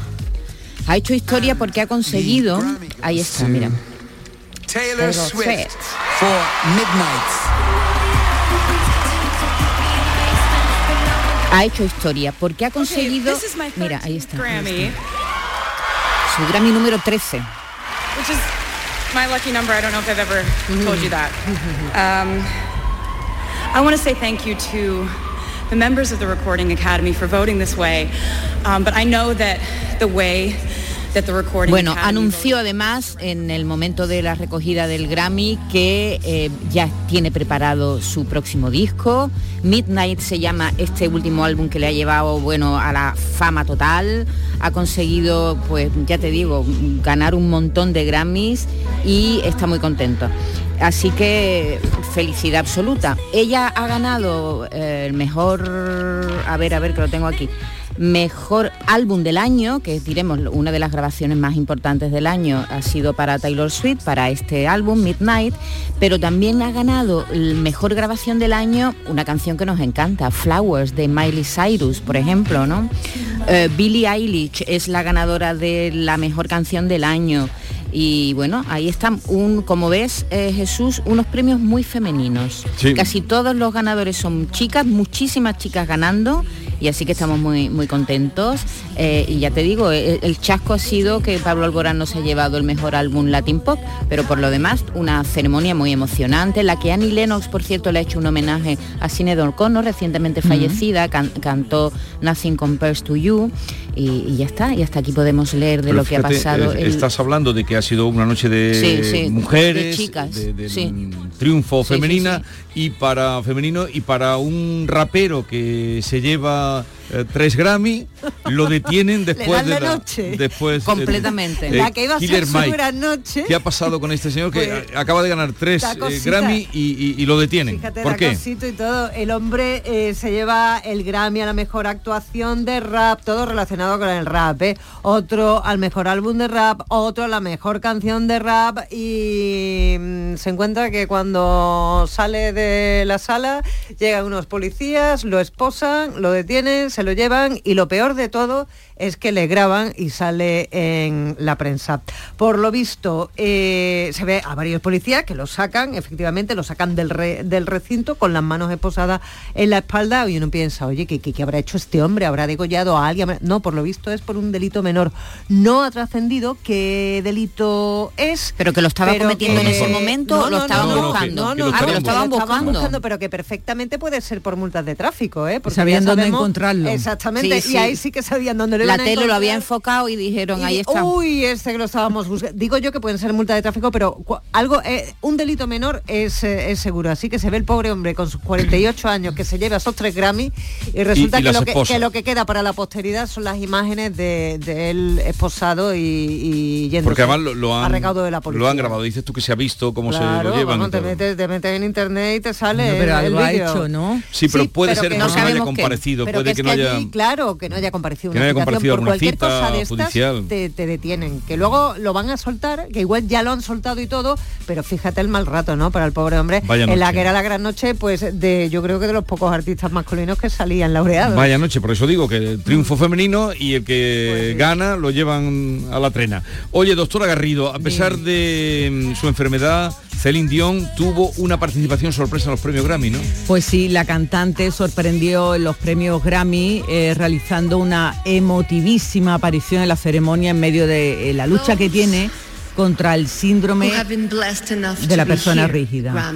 Ha hecho historia porque ha conseguido... Ahí está, mira. Taylor, Swift, for Midnight. Ha hecho historia porque ha conseguido... Mira, ahí 13th está. ahí Grammy. está. Su Grammy número 13. which is my lucky number. I don't know if I've ever told you that. Um, I want to say thank you to the members of the Recording Academy for voting this way, um, but I know that the way Bueno, Academy anunció además en el momento de la recogida del Grammy que eh, ya tiene preparado su próximo disco. Midnight se llama este último álbum que le ha llevado bueno a la fama total. Ha conseguido, pues ya te digo, ganar un montón de Grammys y está muy contento. Así que felicidad absoluta. Ella ha ganado eh, el mejor, a ver, a ver que lo tengo aquí, mejor álbum del año, que diremos una de las grabaciones más importantes del año ha sido para Taylor Swift, para este álbum Midnight, pero también ha ganado el mejor grabación del año una canción que nos encanta, Flowers de Miley Cyrus, por ejemplo, ¿no? Eh, Billie Eilish es la ganadora de la mejor canción del año. Y bueno, ahí están, un, como ves, eh, Jesús, unos premios muy femeninos. Sí. Casi todos los ganadores son chicas, muchísimas chicas ganando y así que estamos muy, muy contentos. Eh, y ya te digo, el, el chasco ha sido que Pablo Alborán no se ha llevado el mejor álbum Latin Pop, pero por lo demás una ceremonia muy emocionante, la que Annie Lennox, por cierto, le ha hecho un homenaje a Sinead O'Connor, recientemente fallecida, can- cantó Nothing Compares to You y, y ya está, y hasta aquí podemos leer de Pero lo que ha pasado. eh, el- Estás hablando de que ha sido una noche de Sí, sí, mujeres, de chicas, de, de, sí. triunfo femenina y para femenino y para un rapero que se lleva eh, tres Grammy lo detienen [laughs] después dan de la noche. después eh, Completamente. La que iba a Killer ser su Mike. gran noche. ¿Qué ha pasado con este señor que Pues, acaba de ganar tres eh. Grammy y, y- y lo detienen? Fíjate, ¿Por qué? y todo. El hombre eh, se lleva el Grammy a la mejor actuación de rap, todo relacionado con el rap. ¿eh? Otro al mejor álbum de rap, otro a la mejor canción de rap y mm, se encuentra que cuando sale de la sala llegan unos policías, lo esposan, lo detienen, se lo llevan y lo peor de todo es que le graban y sale en la prensa. Por lo visto, eh, se ve a varios policías que lo sacan, efectivamente, lo sacan del, re- del recinto con las manos esposadas en la espalda y uno piensa, oye, ¿qué, qué, qué habrá hecho este hombre? ¿Habrá degollado a alguien? No, por lo visto es por un delito menor. No ha trascendido qué delito es. Pero que lo estaba cometiendo en ese momento, lo estaban buscando. No, Que no, lo ah, que lo estaban buscando. pero que perfectamente puede ser por multas de tráfico, ¿eh? Porque Sabían dónde encontrarlo. Exactamente, Sí, y ahí sí que sabían dónde lo La tele lo había enfocado y dijeron, Y ahí está. Uy, este que lo estábamos buscando. Digo yo que pueden ser multa de tráfico, pero algo, eh, un delito menor es, eh, es seguro. Así que se ve el pobre hombre con sus 48 [clears throat] años que se lleva esos tres Grammy y resulta y que, lo que, esposas. que lo que queda para la posteridad son las imágenes de, de él esposado y, y yéndose Porque además lo, lo a han, recaudo de la policía. lo han grabado. Dices tú que se ha visto cómo se lo llevan. vamos, te, metes, te metes en internet y te sale No, pero el, el algo ha hecho, ¿no? Sí, pero puede ser que que no haya comparecido, Pero puede es que no allí, haya... claro, que no haya comparecido que una no haya por cualquier cita cosa de estas judicial. te, te detienen. Que luego lo van a soltar, que igual ya lo han soltado y todo, pero fíjate el mal rato, ¿no? Para el pobre hombre. Vaya en la que era la gran noche, pues de yo creo que de los pocos artistas masculinos que salían laureados. Vaya noche, por eso digo que el triunfo Mm. femenino y el Pues que gana lo llevan a la trena. Oye, doctora Garrido, a pesar de mm, su enfermedad, Celine Dion tuvo una participación sorpresa en los premios Grammy, ¿no? Pues sí, la cantante sorprendió en los premios Grammy eh, realizando una emotivísima aparición en la ceremonia en medio de eh, la lucha que tiene contra el síndrome de la persona rígida.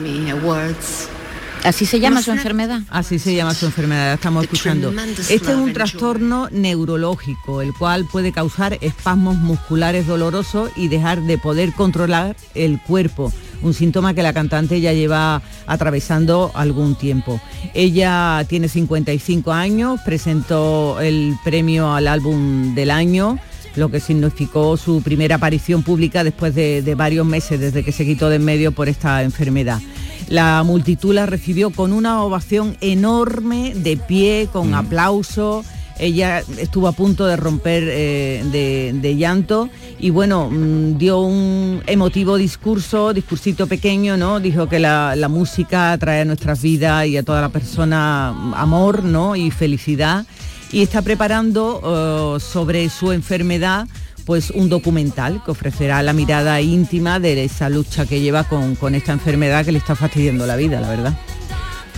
Así se llama su enfermedad. Así se llama su enfermedad, la estamos escuchando. Este es un trastorno neurológico, el cual puede causar espasmos musculares dolorosos y dejar de poder controlar el cuerpo. Un síntoma que la cantante ya lleva atravesando algún tiempo. Ella tiene 55 años, presentó el premio al álbum del año lo que significó su primera aparición pública después de, de varios meses desde que se quitó de en medio por esta enfermedad. La multitud la recibió con una ovación enorme, de pie, con aplauso. Ella estuvo a punto de romper eh, de, llanto y bueno, mm, dio un emotivo discurso, discursito pequeño, ¿no? Dijo que la, música trae a nuestras vidas y a toda la persona mm, amor, ¿no? Y felicidad y está preparando eh, sobre su enfermedad pues un documental que ofrecerá la mirada íntima de esa lucha que lleva con esta enfermedad que le está fastidiando la vida, la verdad.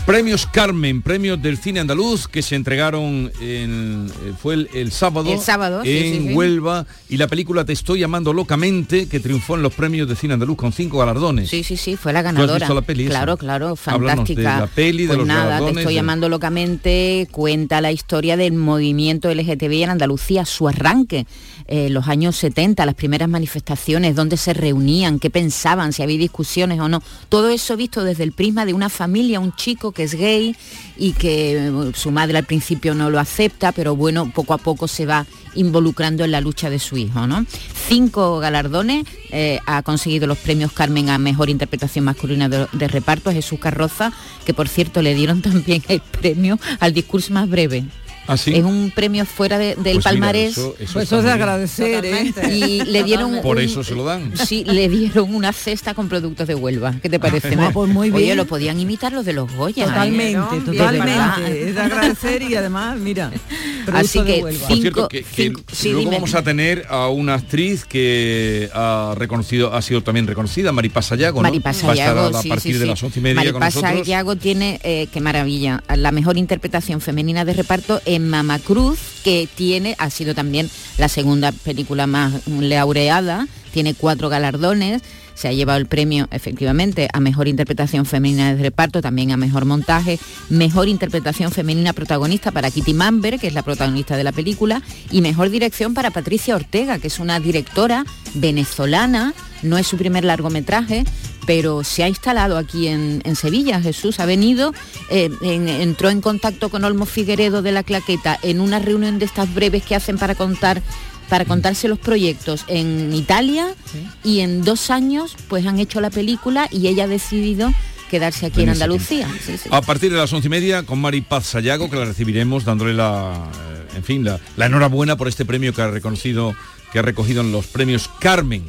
Premios Carmen, premios del cine andaluz que se entregaron en, eh, fue el, el sábado, El sábado, en sí, sí. Huelva y la película Te estoy llamando locamente que triunfó en los premios de cine andaluz con cinco galardones. Sí, sí, sí, fue la has ganadora. visto la peli esa? claro, claro, fantástica. de la peli, de pues los nada, te galardones, estoy de- llamando locamente, cuenta la historia del movimiento LGTBI en Andalucía, su arranque, eh, los años 70, las primeras manifestaciones, dónde se reunían, qué pensaban, si había discusiones o no. Todo eso visto desde el prisma de una familia, un chico que es gay y que eh, su madre al principio no lo acepta, pero bueno, poco a poco se va involucrando en la lucha de su hijo, ¿no? Cinco galardones, eh, ha conseguido los premios Carmen a Mejor Interpretación Masculina de, de Reparto, a Jesús Carroza, que por cierto le dieron [laughs] también el premio al discurso más breve. ¿Ah, sí? Es un premio fuera de- del Pues mira, palmarés. eso- eso Pues eso es de agradecer, ¿eh? Y le dieron Por un- eso se lo dan. Sí, le dieron una cesta con productos de Huelva. ¿Qué te parece? Ah, pues muy Oye, bien. lo podían imitar los de los Goya. ¿eh? Totalmente, De verdad. totalmente. Es de agradecer y además, mira, [laughs] Así que Huelva. Por cierto, que, que cinco- sí, luego dime. vamos a tener a una actriz que ha reconocido, ha sido también reconocida, Maripaz Sayago, ¿no? Maripaz Va a estar Sayago, a, a sí, partir sí, de sí. las once y media con Maripaz. Sayago tiene, eh, qué maravilla, la mejor interpretación femenina de reparto en Mama Cruz, que tiene, ha sido también la segunda película más laureada, tiene cuatro galardones, se ha llevado el premio efectivamente a mejor interpretación femenina de reparto, también a mejor montaje, mejor interpretación femenina protagonista para Kitty Mamber, que es la protagonista de la película, y mejor dirección para Patricia Ortega, que es una directora venezolana, no es su primer largometraje, pero se ha instalado aquí en, en Sevilla. Jesús ha venido, eh, en- entró en contacto con Olmo Figueredo de la Claqueta en una reunión de estas breves que hacen para contar para contarse los proyectos en Italia y en dos años pues han hecho la película y ella ha decidido quedarse aquí en. Andalucía. Sí, sí. A partir de las once y media con Maripaz Sayago, que la recibiremos dándole la, eh, en fin, la, la enhorabuena por este premio que ha reconocido, que ha recogido en los premios Carmen.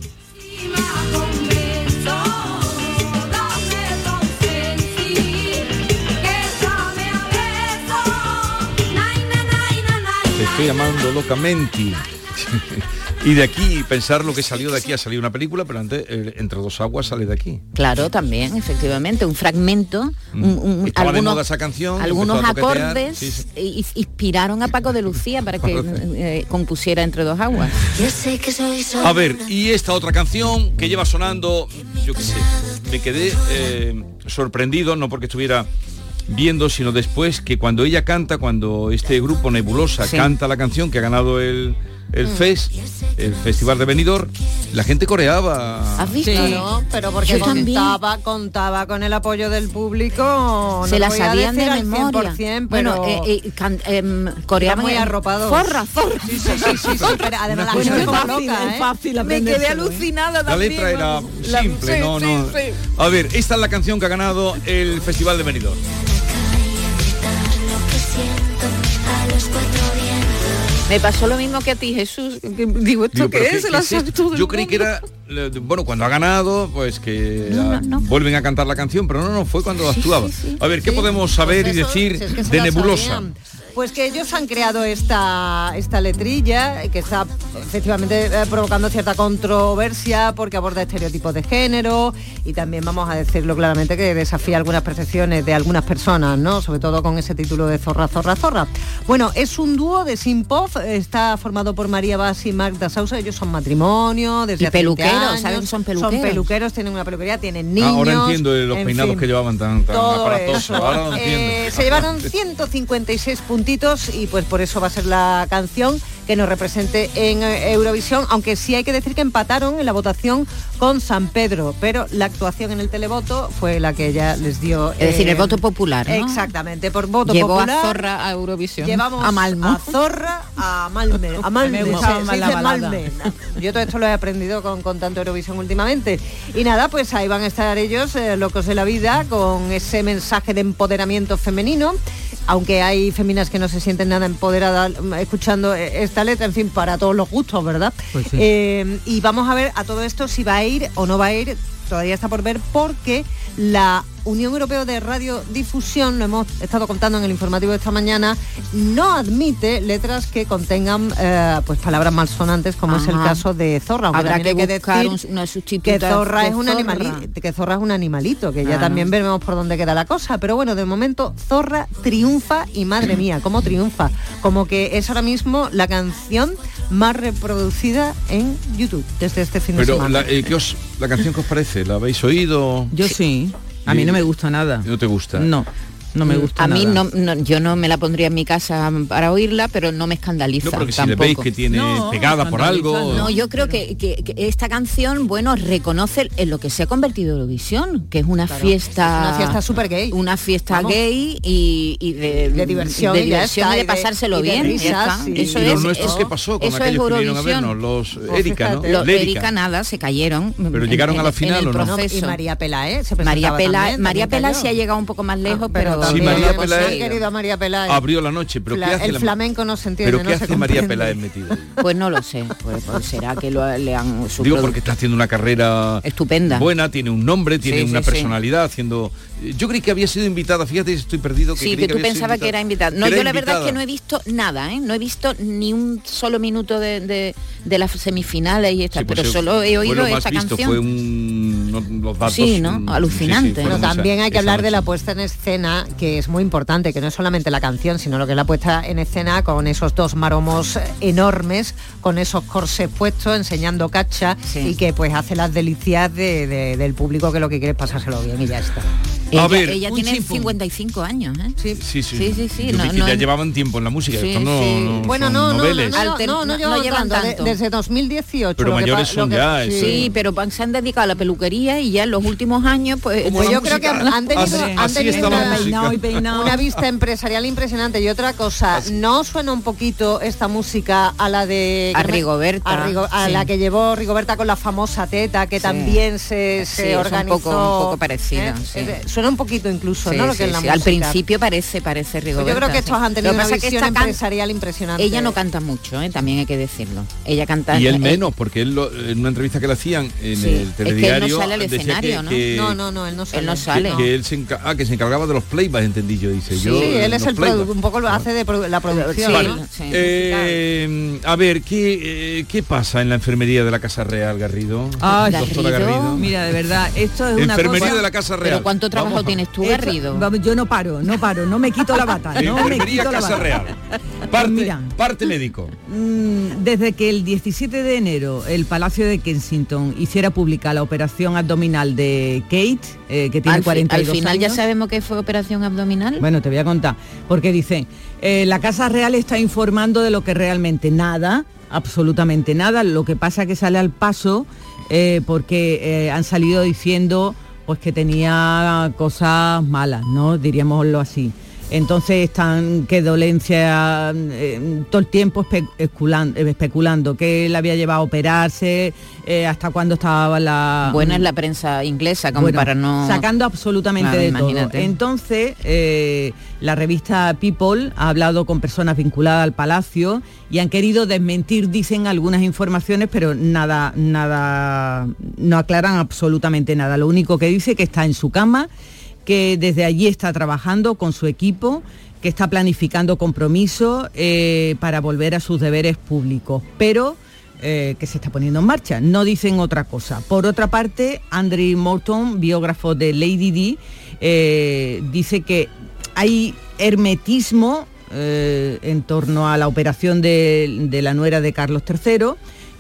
Estoy llamando locamente. [laughs] y de aquí, pensar lo que salió de aquí, ha salido una película, pero antes, eh, entre dos aguas sale de aquí. Claro, también, efectivamente, un fragmento, un- un- Mm. Estaba de algunos, moda esa canción, algunos acordes sí, sí. i- inspiraron a Paco de Lucía para que [laughs] eh, compusiera entre dos aguas. Yo sé que soy A ver, y esta otra canción que lleva sonando, yo qué sé, me quedé eh, sorprendido, no porque estuviera viendo, sino después que cuando ella canta, cuando este grupo Nebulosa Sí. canta la canción que ha ganado el, el Mm. FES, el Festival de Benidorm, la gente coreaba. ¿Has visto? Sí, pero porque también. contaba, contaba con el apoyo del público. Se no la sabían de memoria. 100%, Bueno, pero eh, eh, can- em, coreaban muy en- arropados. Zorra, zorra. Sí, sí, sí, sí, sí, pero además la Bueno, gente fácil, loca, ¿eh? fácil Me quedé ¿eh? alucinada La letra era simple, no, no. A ver, esta es la canción que ha ganado el Festival de Benidorm. Me pasó lo mismo que a ti, Jesús. Digo, ¿esto Digo, qué ¿pero es? qué- es esto? Yo creí que era, bueno, cuando ha ganado, pues que vuelven a cantar la canción, pero no, no, fue cuando actuaba. A ver, ¿qué podemos saber Pues y decir si es que se de Nebulosa? sabían. Pues que ellos han creado esta, esta letrilla que está efectivamente eh, provocando cierta controversia porque aborda estereotipos de género y también vamos a decirlo claramente que desafía algunas percepciones de algunas personas, ¿no? Sobre todo con ese título de Zorra, Zorra, Zorra. Bueno, es un dúo de Simpov, está formado por María Bas y Magda Sausa, ellos son matrimonio, desde Y hace 20 peluqueros, años. ¿saben son Son peluqueros? peluqueros, tienen una peluquería, tienen niños. Ahora entiendo los en peinados fin. que llevaban tan, tan aparatosos. eso. Ahora lo entiendo. Eh, se llevaron 156 puntitos y pues por eso va a ser la canción que nos represente en eh, Eurovisión, aunque sí hay que decir que empataron en la votación con San Pedro, pero la actuación en el televoto fue la que ella les dio. Es decir, eh, el voto popular, ¿no? Exactamente, por voto Llevó popular. a Zorra a Eurovisión. Llevamos a Malmo. a Zorra a Malme. A [laughs] Malme, Me se- dice. Malme. Yo todo esto lo he aprendido con, con tanto Eurovisión últimamente. Y nada, pues ahí van a estar ellos, eh, locos de la vida, con ese mensaje de empoderamiento femenino. Aunque hay féminas que no se sienten nada empoderadas mm, escuchando eh, esta letra, en fin, para todos los gustos, ¿verdad? Pues sí. Eh, y vamos a ver a todo esto si va a ir o no va a ir todavía está por ver porque la Unión Europea de Radiodifusión, lo hemos estado contando en el informativo de esta mañana, no admite letras que contengan eh, pues palabras malsonantes, como es el caso de zorra. Habrá que hay buscar decir una que zorra es un animalito, que zorra es un animalito, que ya también veremos por dónde queda la cosa. Pero bueno, de momento zorra triunfa y madre mía, cómo triunfa. Como que es ahora mismo la canción más reproducida en YouTube desde este fin de Pero semana. la, eh, ¿qué os- la canción que os parece, ¿la habéis oído? Yo sí. A mí no me gusta nada. ¿No te gusta? No, no me gusta A mí nada. no, no- yo no me la pondría en mi casa para oírla, pero no me escandaliza No, porque si le tampoco. veis que tiene pegada por algo... No, yo creo que, que- que esta canción, bueno, reconoce en lo que se ha convertido Eurovisión, que es una fiesta... es una fiesta súper gay. Una fiesta Vamos. gay y, y de, De diversión de diversión y y de de- pasárselo y de bien. risas, sí. Eso ¿Y es, los nuestros eso- qué pasó con eso es aquellos que vinieron a Eurovisión. vernos? Los Erika, ¿no? Los Lérica. Erika nada, se cayeron. Pero llegaron a la final, en ¿o no? No, proceso. y María Peláez se María presentaba Pela, también, María también Pela cayó. sí ha llegado un poco más lejos, pero María hemos Peláez- querido María Peláez. Abrió la noche, pero Fla- ¿qué hace el la- flamenco no se entiende, ¿Pero qué no se hace María. Peláez metida? [laughs] Pues no lo sé. Pues, pues será que lo, le han su Digo porque está haciendo una carrera Estupenda. buena, tiene un nombre, tiene Sí, una personalidad, haciendo. Yo creí que había sido invitada, fíjate, estoy perdido. Que Sí, que tú pensabas que era invitada. No, yo la verdad es que no he visto nada, ¿eh? No he visto ni un solo minuto de, de- de las semifinales y estas, pues pero solo he oído esta canción. Fue un, no, los datos. Sí, ¿no? mm, Alucinante. Pero también hay que hablar de la puesta en escena, que es muy importante, que no es solamente la canción, sino lo que es la puesta en escena con esos dos maromos enormes, con esos corsés puestos, enseñando cacha y que pues hace las delicias de- de- del público que lo que quiere es pasárselo bien y ya está. Ella, ver, ella tiene chimpún. 55 años, ¿eh? Sí, Sí, sí. Sí, sí, sí, Yo no- vi que no ya llevaban tiempo en la música. Sí, Esto no, sí. no Bueno, no, no, no, no, no, Alter- no, no, no llevan llevan tanto, de- tanto. desde 2018. Pero lo mayores son lo que- ya, eso. Sí, pero se han dedicado a la peluquería y ya en los últimos años, pues... Pues yo creo que han tenido, Así- han así tenido está la una, música. Peinado y peinado. una vista empresarial impresionante. Y otra cosa, ¿no suena un poquito esta música a la de... A Rigoberta, A, Rigo- a sí. la que llevó Rigoberta con la famosa teta, que Sí. también se, se Sí, es un organizó... poco- un poco parecida, ¿eh? sí. Suena un poquito incluso, Sí, ¿no? Lo sí, que es la sí. Al principio parece, parece Pues Rigoberta. yo creo que estos sí. han tenido una que visión empresarial impresionante. Ella no canta mucho, ¿eh? también hay que decirlo. Ella canta... Y él menos, porque él lo- en una entrevista que le hacían en Sí, el es que él no telediario sale al decía escenario, que, ¿no? que- No, no, no, él no sale. Él no que- sale. que él se, ah, que se encargaba de los playbacks, entendí yo, dice. Sí, yo, él es los el playbacks. produ- un poco lo hace de produ- la producción. Vale. ¿no? Sí. Eh, a ver, ¿qué, eh, ¿qué pasa en la enfermería de la Casa Real, Garrido? Mira, de verdad, esto es una Enfermería cosa... de la Casa Real. Pero ¿cuánto trabajo tienes tú, Garrido? yo no paro, no paro, no me quito la bata. no me Enfermería quito la Casa bata. Real. [laughs] Parte, mira. parte médico. Mm, Desde que el 17 de enero el Palacio de Kensington hiciera pública la operación abdominal de Kate, eh, que tiene al, fi- 42 al final ya años. sabemos que fue operación abdominal. Bueno, te voy a contar, porque dice, eh, la Casa Real está informando de lo que realmente nada, absolutamente nada, lo que pasa que sale al paso eh, porque eh, han salido diciendo pues que tenía cosas malas, ¿no? Diríamoslo así. Entonces están que dolencia eh, todo el tiempo eh, especulando que él había llevado a operarse, eh, hasta cuándo estaba la Buena es la prensa inglesa, como bueno, para no... sacando absolutamente Claro, de imagínate. todo. Entonces, eh, la revista People ha hablado con personas vinculadas al palacio y han querido desmentir, dicen algunas informaciones, pero nada, nada, no aclaran absolutamente nada. Lo único que dice que está en su cama, que desde allí está trabajando con su equipo que está planificando compromisos eh, para volver a sus deberes públicos, pero eh, que se está poniendo en marcha. No dicen otra cosa. Por otra parte, Andrew Morton, biógrafo de Lady Di, eh, dice que hay hermetismo en torno a la operación de, de la nuera de Carlos III,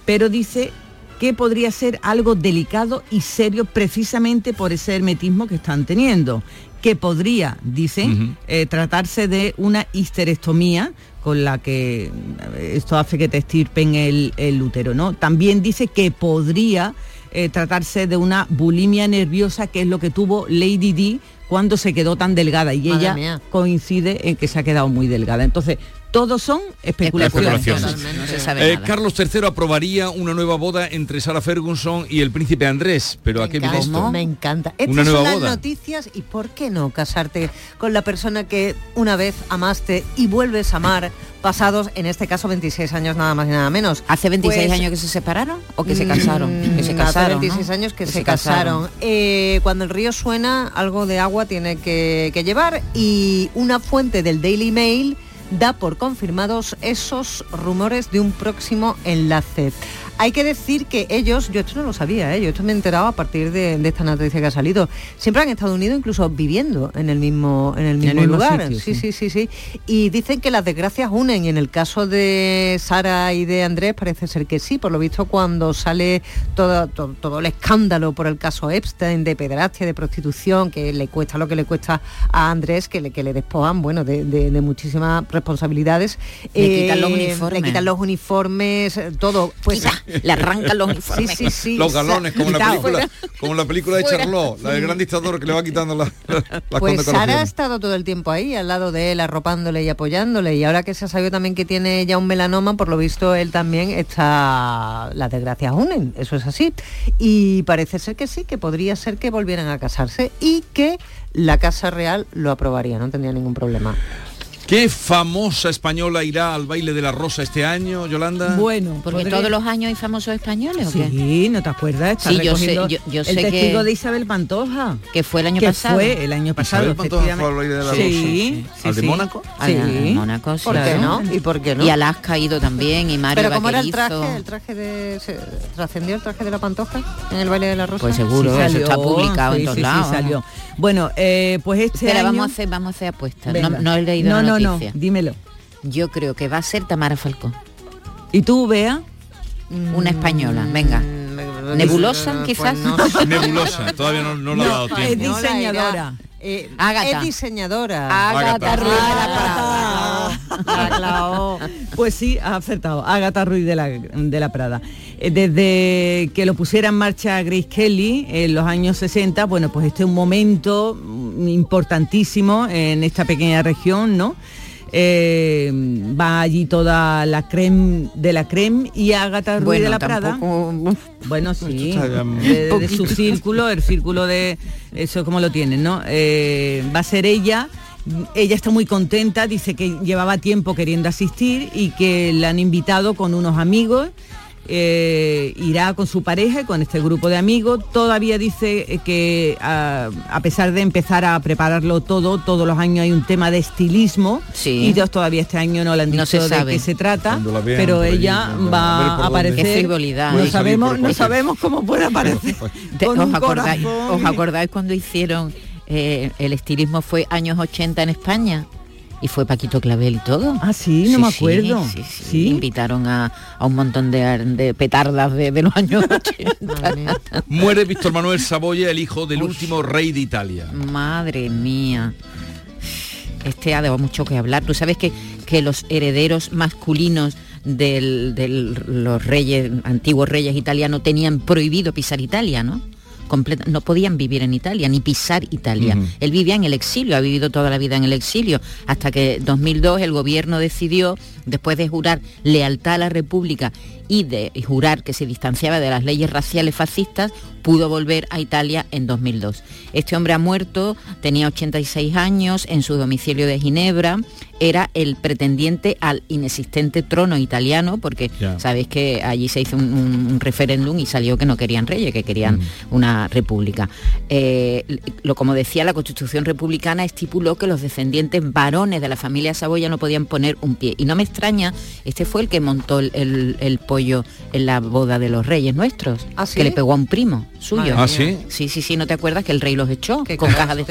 pero dice que podría ser algo delicado y serio precisamente por ese hermetismo que están teniendo, que podría, dicen, eh, tratarse de una histerectomía con la que eh, esto hace que te estirpen el, el útero, ¿no? También dice que podría eh, tratarse de una bulimia nerviosa, que es lo que tuvo Lady Di cuando se quedó tan delgada y Madre ella mía. coincide en que se ha quedado muy delgada. Entonces, todos son especulaciones. Especulaciones. No se sabe Eh, nada. Carlos III aprobaría una nueva boda entre Sarah Ferguson y el príncipe Andrés, pero ¿a qué viene esto? Me encanta. Estas Una nueva son las boda. noticias y ¿por qué no casarte con la persona que una vez amaste y vuelves a amar pasados, en este caso 26 años nada más y nada menos. ¿Hace 26 Pues, años que se separaron o que se casaron? Que se Mm, casaron, Hace 26 ¿no? años que, se, casaron. Eh, cuando el río suena, algo de agua tiene que, que llevar y una fuente del Daily Mail da por confirmados esos rumores de un próximo enlace. Hay que decir que ellos, yo esto no lo sabía, ¿eh? yo esto me he enterado a partir de, de esta noticia que ha salido, siempre han estado unidos incluso viviendo en el mismo, en el mismo mismo lugar. sitio, sí, sí. sí, sí, sí. Y dicen que las desgracias unen y en el caso de Sara y de Andrés parece ser que sí. Por lo visto cuando sale todo, todo, todo el escándalo por el caso Epstein de pederastia, de prostitución, que le cuesta lo que le cuesta a Andrés, que le, que le despojan, bueno, de, de- de muchísimas responsabilidades. Le quitan los Eh, uniformes. Le quitan los uniformes, todo. Pues le arrancan los uniformes. Sí, sí, sí. Los galones, como la película, como la película de. Charlot, la del gran dictador que le va quitando la- las Pues Sara ha estado todo el tiempo ahí, al lado de él, arropándole y apoyándole. Y ahora que se ha sabido también que tiene ya un melanoma, por lo visto él también está... Las desgracias unen, eso es así. Y parece ser que sí, que podría ser que volvieran a casarse y que la Casa Real lo aprobaría, no tendría ningún problema. ¿Qué famosa española irá al baile de la rosa este año, Yolanda? Bueno, Porque podría- todos los años hay famosos españoles, ¿o qué? Sí, ¿no te acuerdas? Está Sí, yo sé- yo- yo el sé que- testigo de Isabel Pantoja. Que fue el año que pasado. fue el año pasado. Isabel Pantoja efectivamente. fue al baile de la sí, rosa. sí, ¿Al de sí. Mónaco? Sí. en Mónaco, sí, ¿Por qué no? ¿Y por qué no? Y Alaska ha ido también, y Mario Pero ¿cómo era el traje? ¿El traje de... ¿Trascendió el traje de la Pantoja en el baile de la rosa? Pues seguro, Sí, eso está publicado sí, en todos sí, sí, lados. salió. Bueno, eh, pues este Espera, año... vamos a hacer, vamos a hacer apuestas. No, no he leído no, la no, noticia. no, dímelo. Yo creo que va a ser Tamara Falcón. ¿Y tú, Bea? Una española, venga. Nebulosa, Pues quizás. no Nebulosa, todavía no, no le ha dado es tiempo. diseñadora. Eh. Es diseñadora. Ágata. Ruiz de la Prada. Pues sí, has acertado. Ágata Ruiz de la, de la Prada. Eh, Desde que lo pusiera en marcha Grace Kelly en los años 60, bueno, pues este es un momento importantísimo en esta pequeña región, ¿no? Eh, va allí toda la creme de la creme y Ágata Ruiz Bueno, de la Prada. Bueno, sí, de, de su círculo, el círculo de eso como lo tienen, ¿no? Eh, va a ser ella. Ella está muy contenta, dice que llevaba tiempo queriendo asistir y que la han invitado con unos amigos. Eh, irá con su pareja y con este grupo de amigos. Todavía dice eh, que a, a pesar de empezar a prepararlo todo, todos los años hay un tema de estilismo Sí. y ellos todavía este año no le han dicho No se de sabe. qué se trata, vean pero ella va a aparecer. No sabemos, no sabemos cómo puede aparecer. Te- con ¿Os, un acordáis, corazón ¿Os acordáis cuando hicieron eh, el estilismo fue años 80 en España? Y fue Paquito Clavel y todo. Ah, sí, no me acuerdo. Sí, sí, Sí. Invitaron a, a un montón de, de petardas de, de los años [laughs] 80. Muere Víctor Manuel Saboya, el hijo del último rey de Italia. Madre mía. Este ha dado mucho que hablar. Tú sabes que, que los herederos masculinos de los reyes, antiguos reyes italianos, tenían prohibido pisar Italia, ¿no? Completa- no podían vivir en Italia, ni pisar Italia. Ujú. Él vivía en el exilio, ha vivido toda la vida en el exilio, hasta que en 2002 el gobierno decidió, después de jurar lealtad a la República y de jurar que se distanciaba de las leyes raciales fascistas, pudo volver a Italia en 2002. Este hombre ha muerto, tenía 86 años, en su domicilio de Ginebra, era el pretendiente al inexistente trono italiano, porque Ya. sabéis que allí se hizo un, un- un referéndum y salió que no querían reyes, que querían una república. Eh, lo como decía la Constitución republicana estipuló que los descendientes varones de la familia Saboya no podían poner un pie. Y no me extraña, este fue el que montó el, el- el pollo en la boda de los reyes nuestros, ¿Ah, sí? que le pegó a un primo suyo. ¿Ah, sí? Sí, sí, sí, ¿no te acuerdas que el rey los echó Qué con caja de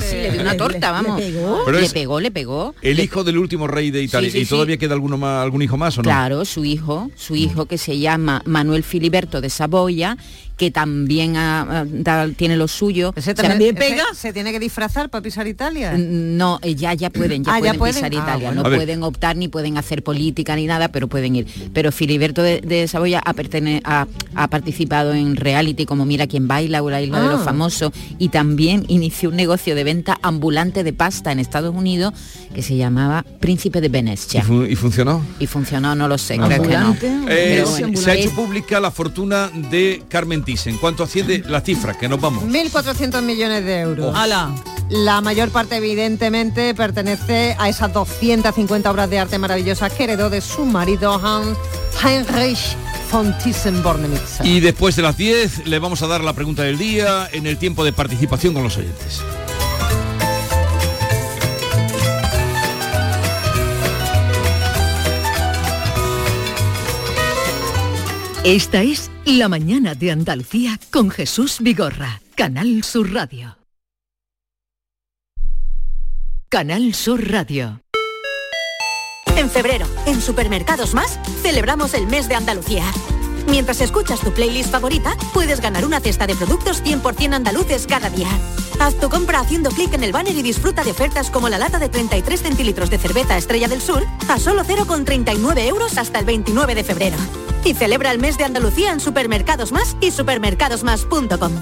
sí, le dio una torta, vamos. Pero le es pegó, le pegó. el Le- hijo del último rey de Italia. Sí, sí, ¿Y todavía sí. queda alguno más, algún hijo más o no? Claro, su hijo, su hijo que se llama Manuel Filiberto de Saboya, que también ha- ha- da- tiene lo suyo. ¿Ese O sea, también, ¿También pega? ese ¿Se tiene que disfrazar para pisar Italia? No, eh, ya, ya pueden, ya Ah, ya pueden pisar Ah, Italia, bueno. No pueden optar ni pueden hacer política ni nada, pero pueden ir. Pero Filiberto de, de Saboya ha, pertene- ha, ha participado en reality como Mira quién baila o la isla de los Ah. famosos y también inició un negocio de venta ambulante de pasta en Estados Unidos que se llamaba Príncipe de ¿Y, Venecia. fu- y funcionó? Y funcionó, no lo sé, creo que no. Ambulante. Eh, Pero se- bueno, se ha hecho pública la fortuna de Carmen Thyssen. ¿Cuánto asciende la cifra? Que nos vamos. 1.400 millones de euros. ¡Hala! La mayor parte, evidentemente, pertenece a esas 250 obras de arte maravillosas que heredó de su marido Hans Heinrich von Thyssen-Bornemisza. Y después de las 10 le vamos a dar la pregunta del día en el tiempo de participación con los oyentes. Esta es La mañana de Andalucía con Jesús Vigorra, Canal Sur Radio. Canal Sur Radio. En febrero, en Supermercados Más, celebramos el mes de Andalucía. Mientras escuchas tu playlist favorita, puedes ganar una cesta de productos 100% andaluces cada día. Haz tu compra haciendo clic en el banner y disfruta de ofertas como la lata de 33 centilitros de cerveza Estrella del Sur a solo 0,39 euros hasta el 29 de febrero. Y celebra el mes de Andalucía en Supermercados Más y supermercadosmás.com.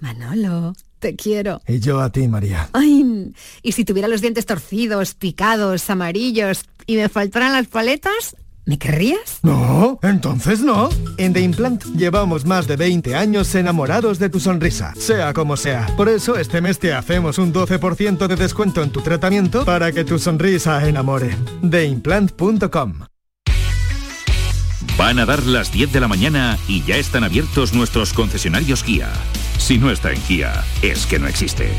Manolo, te quiero. Y yo a ti, María. Ay, y si tuviera los dientes torcidos, picados, amarillos y me faltaran las paletas, ¿me querrías? No, entonces no. En The Implant llevamos más de 20 años enamorados de tu sonrisa, sea como sea. Por eso este mes te hacemos un 12% de descuento en tu tratamiento para que tu sonrisa enamore. TheImplant.com Van a dar las 10 de la mañana y ya están abiertos nuestros concesionarios Kia. Si no está en Kia, es que no existe.